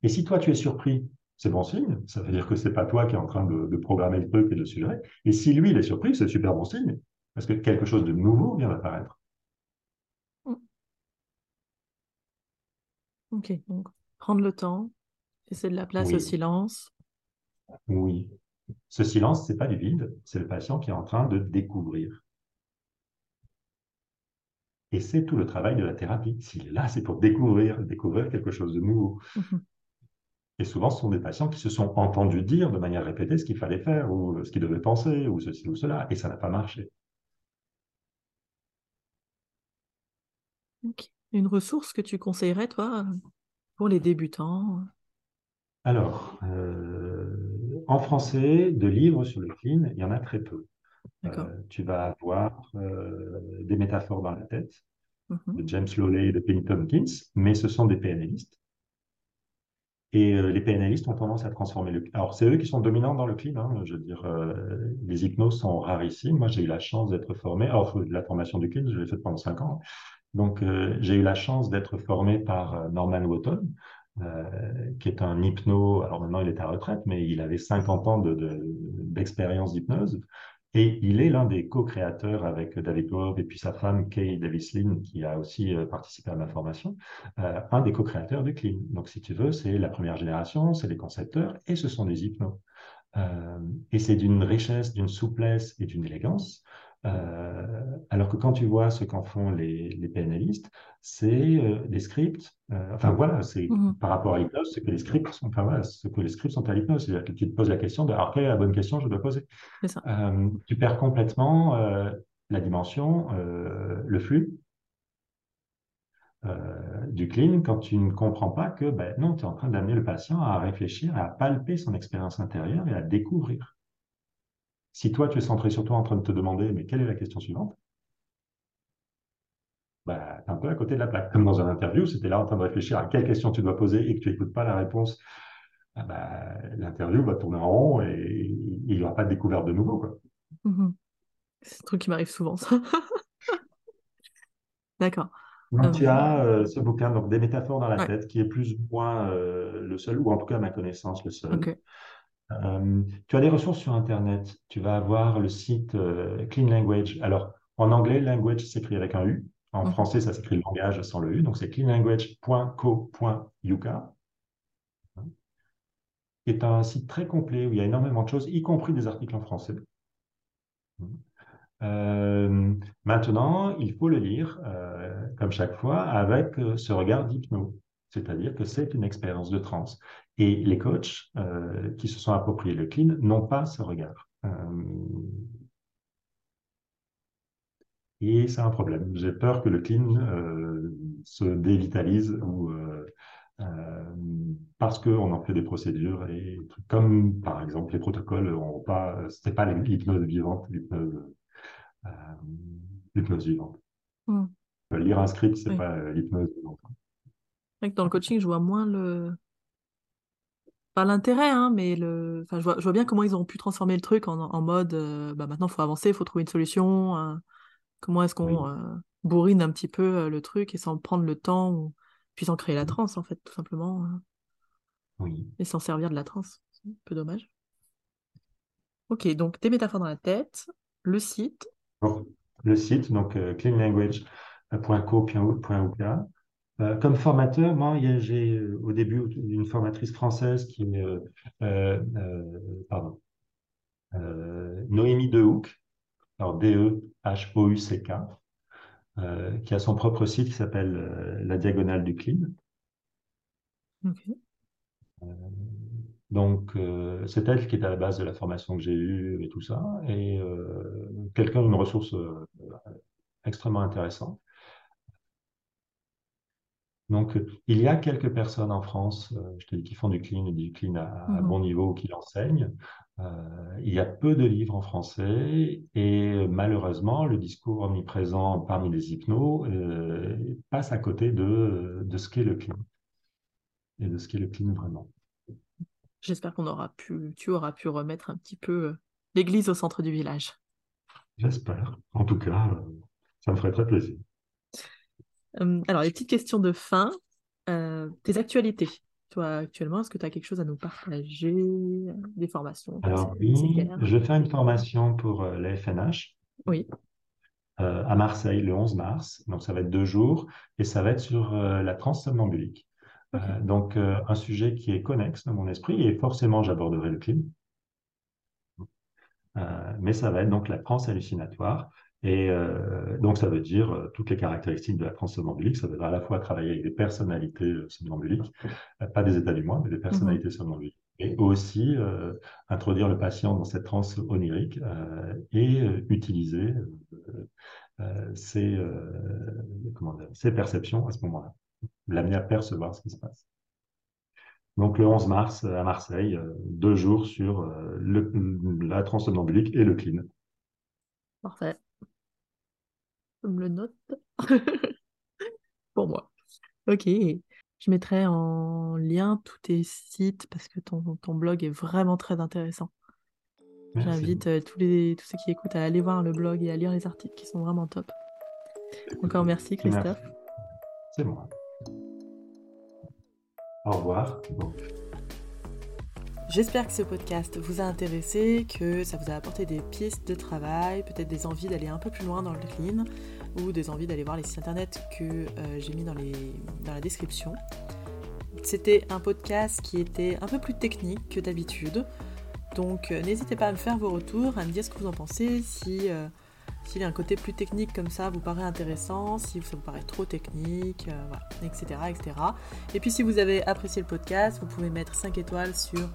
Et si toi, tu es surpris, c'est bon signe, ça veut dire que c'est pas toi qui es en train de, de programmer le truc et de le suggérer. Et si lui, il est surpris, c'est super bon signe, parce que quelque chose de nouveau vient d'apparaître. Ok, donc prendre le temps, laisser de la place au silence. Oui. Ce silence, c'est pas du vide, c'est le patient qui est en train de découvrir. Et c'est tout le travail de la thérapie. S'il est là, c'est pour découvrir, découvrir quelque chose de nouveau. Mhm. Et souvent, ce sont des patients qui se sont entendus dire de manière répétée ce qu'il fallait faire, ou ce qu'ils devaient penser, ou ceci ou cela, et ça n'a pas marché. Une ressource que tu conseillerais, toi, pour les débutants? Alors, euh, en français, de livres sur le clean, il y en a très peu. Euh, tu vas avoir euh, des métaphores dans la tête mm-hmm. de James Lowley et de Penny Tompkins, mais ce sont des PNListes. Et les PNListes ont tendance à transformer le. Alors, c'est eux qui sont dominants dans le clean. Hein, je veux dire, les hypnoses sont rarissimes. Moi, j'ai eu la chance d'être formé. Alors, la formation du clean, je l'ai faite pendant cinq ans. Donc, euh, j'ai eu la chance d'être formé par euh, Norman Wotton, euh, qui est un hypno. Alors maintenant, il est à retraite, mais il avait 50 ans d'expérience d'hypnose. Et il est l'un des co-créateurs avec David Grove et puis sa femme Kay Davislin, qui a aussi participé à ma formation, un des co-créateurs du Clean. Donc, si tu veux, c'est la première génération, c'est les concepteurs et ce sont des hypnos. et c'est d'une richesse, d'une souplesse et d'une élégance alors que quand tu vois ce qu'en font les, les PNListes, c'est euh, des scripts. Euh, enfin voilà, c'est mhm. par rapport à l'hypnose, ce que les scripts sont. Enfin voilà, ce que les scripts sont à l'hypnose, c'est-à-dire que tu te poses la question de alors quelle est la bonne question que je dois poser? tu perds complètement la dimension, le flux. du clean quand tu ne comprends pas que ben, non, tu es en train d'amener le patient à réfléchir, à palper son expérience intérieure et à découvrir. Si toi, tu es centré sur toi en train de te demander, mais quelle est la question suivante? Bah, tu es un peu à côté de la plaque. Comme dans une interview, c'était là en train de réfléchir à quelle question tu dois poser et que tu n'écoutes pas la réponse. Ah bah, l'interview va tourner en rond et il n'y aura pas de découverte de nouveau. Mm-hmm. C'est un truc qui m'arrive souvent, ça. D'accord. tu as euh, ce bouquin, donc des métaphores dans la tête, qui est plus ou moins euh, le seul, ou en tout cas à ma connaissance, le seul. Euh, tu as des ressources sur Internet. Tu vas avoir le site euh, Clean Language. Alors, en anglais, language s'écrit avec un U. En mmh. français, ça s'écrit langage sans le U, donc c'est cleanlanguage.co.uk qui est un site très complet où il y a énormément de choses, y compris des articles en français. Euh, maintenant, il faut le lire, euh, comme chaque fois, avec ce regard d'hypno, c'est-à-dire que c'est une expérience de transe. Et les coachs qui se sont appropriés le clean n'ont pas ce regard. et c'est un problème. J'ai peur que le clean se dévitalise ou euh, parce qu'on en fait des procédures et comme par exemple les protocoles ont pas, c'était pas l'hypnose vivante, l'hypnose, euh, l'hypnose vivante. Hmm. Lire un script, c'est pas l'hypnose vivante. Dans le coaching, je vois moins le, pas l'intérêt, hein, mais le, enfin, je vois, je vois, bien comment ils ont pu transformer le truc en, en mode, euh, bah maintenant, il faut avancer, il faut trouver une solution. Hein. comment est-ce qu'on bourrine un petit peu le truc et sans prendre le temps ou puis sans créer la transe, en fait, tout simplement. Hein. Oui. Et s'en servir de la transe. C'est un peu dommage. Ok, donc des métaphores dans la tête, le site. le site, donc euh, cleanlanguage.co.uk. Euh, comme formateur, moi, j'ai euh, au début une formatrice française qui est euh, pardon, Noémie Dehouck, alors D-E-H-O-U-C-K, euh, qui a son propre site qui s'appelle euh, La Diagonale du Clean. Euh, donc, c'est elle qui est à la base de la formation que j'ai eue et tout ça, et quelqu'un, une ressource extrêmement intéressante. Donc, il y a quelques personnes en France, je te dis, qui font du clean et du clean à, à mmh bon niveau, qui enseignent. Euh, il y a peu de livres en français et malheureusement, le discours omniprésent parmi les hypnos euh, passe à côté de, de ce qu'est le clean et de ce qu'est le clean vraiment. J'espère qu'on aura pu, tu auras pu remettre un petit peu euh, l'église au centre du village. J'espère. En tout cas, ça me ferait très plaisir. Alors, les petites questions de fin. tes actualités toi, actuellement, est-ce que tu as quelque chose à nous partager Des formations Alors oui, je fais une formation pour euh, la FNH. Oui. Euh, à Marseille le 11 mars. Donc ça va être deux jours et ça va être sur euh, la transe somnambulique. donc un sujet qui est connexe dans mon esprit et forcément j'aborderai le climat. mais ça va être donc la transe hallucinatoire. Et euh, donc, ça veut dire euh, toutes les caractéristiques de la transe somnambulique. Ça veut dire à la fois travailler avec des personnalités euh, somnambuliques, pas des états du moi, mais des personnalités mm-hmm. somnambuliques. Et aussi introduire le patient dans cette transe onirique et utiliser ses, comment ses perceptions à ce moment-là. L'amener à percevoir ce qui se passe. Donc le 11 mars à Marseille, deux jours sur le, la transe somnambulique et le clean. Parfait me le note. Pour moi. Ok. Je mettrai en lien tous tes sites parce que ton, ton blog est vraiment très intéressant. J'invite euh, tous, les, tous ceux qui écoutent à aller voir le blog et à lire les articles qui sont vraiment top. Encore merci Christophe. C'est moi. Au revoir. J'espère que ce podcast vous a intéressé, que ça vous a apporté des pistes de travail, peut-être des envies d'aller un peu plus loin dans le clean ou des envies d'aller voir les sites internet que euh, j'ai mis dans, la description. C'était un podcast qui était un peu plus technique que d'habitude. Donc euh, n'hésitez pas à me faire vos retours, à me dire ce que vous en pensez, si euh, s'il y a un côté plus technique comme ça vous paraît intéressant, si ça vous paraît trop technique, etc., etc. Et puis si vous avez apprécié le podcast, vous pouvez mettre 5 étoiles sur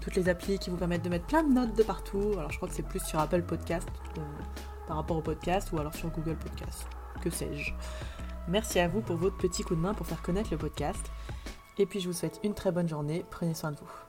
toutes les applis qui vous permettent de mettre plein de notes de partout. Alors je crois que c'est plus sur Apple Podcast par rapport au podcast ou alors sur Google Podcast, que sais-je. Merci à vous pour votre petit coup de main pour faire connaître le podcast. Et puis je vous souhaite une très bonne journée. Prenez soin de vous.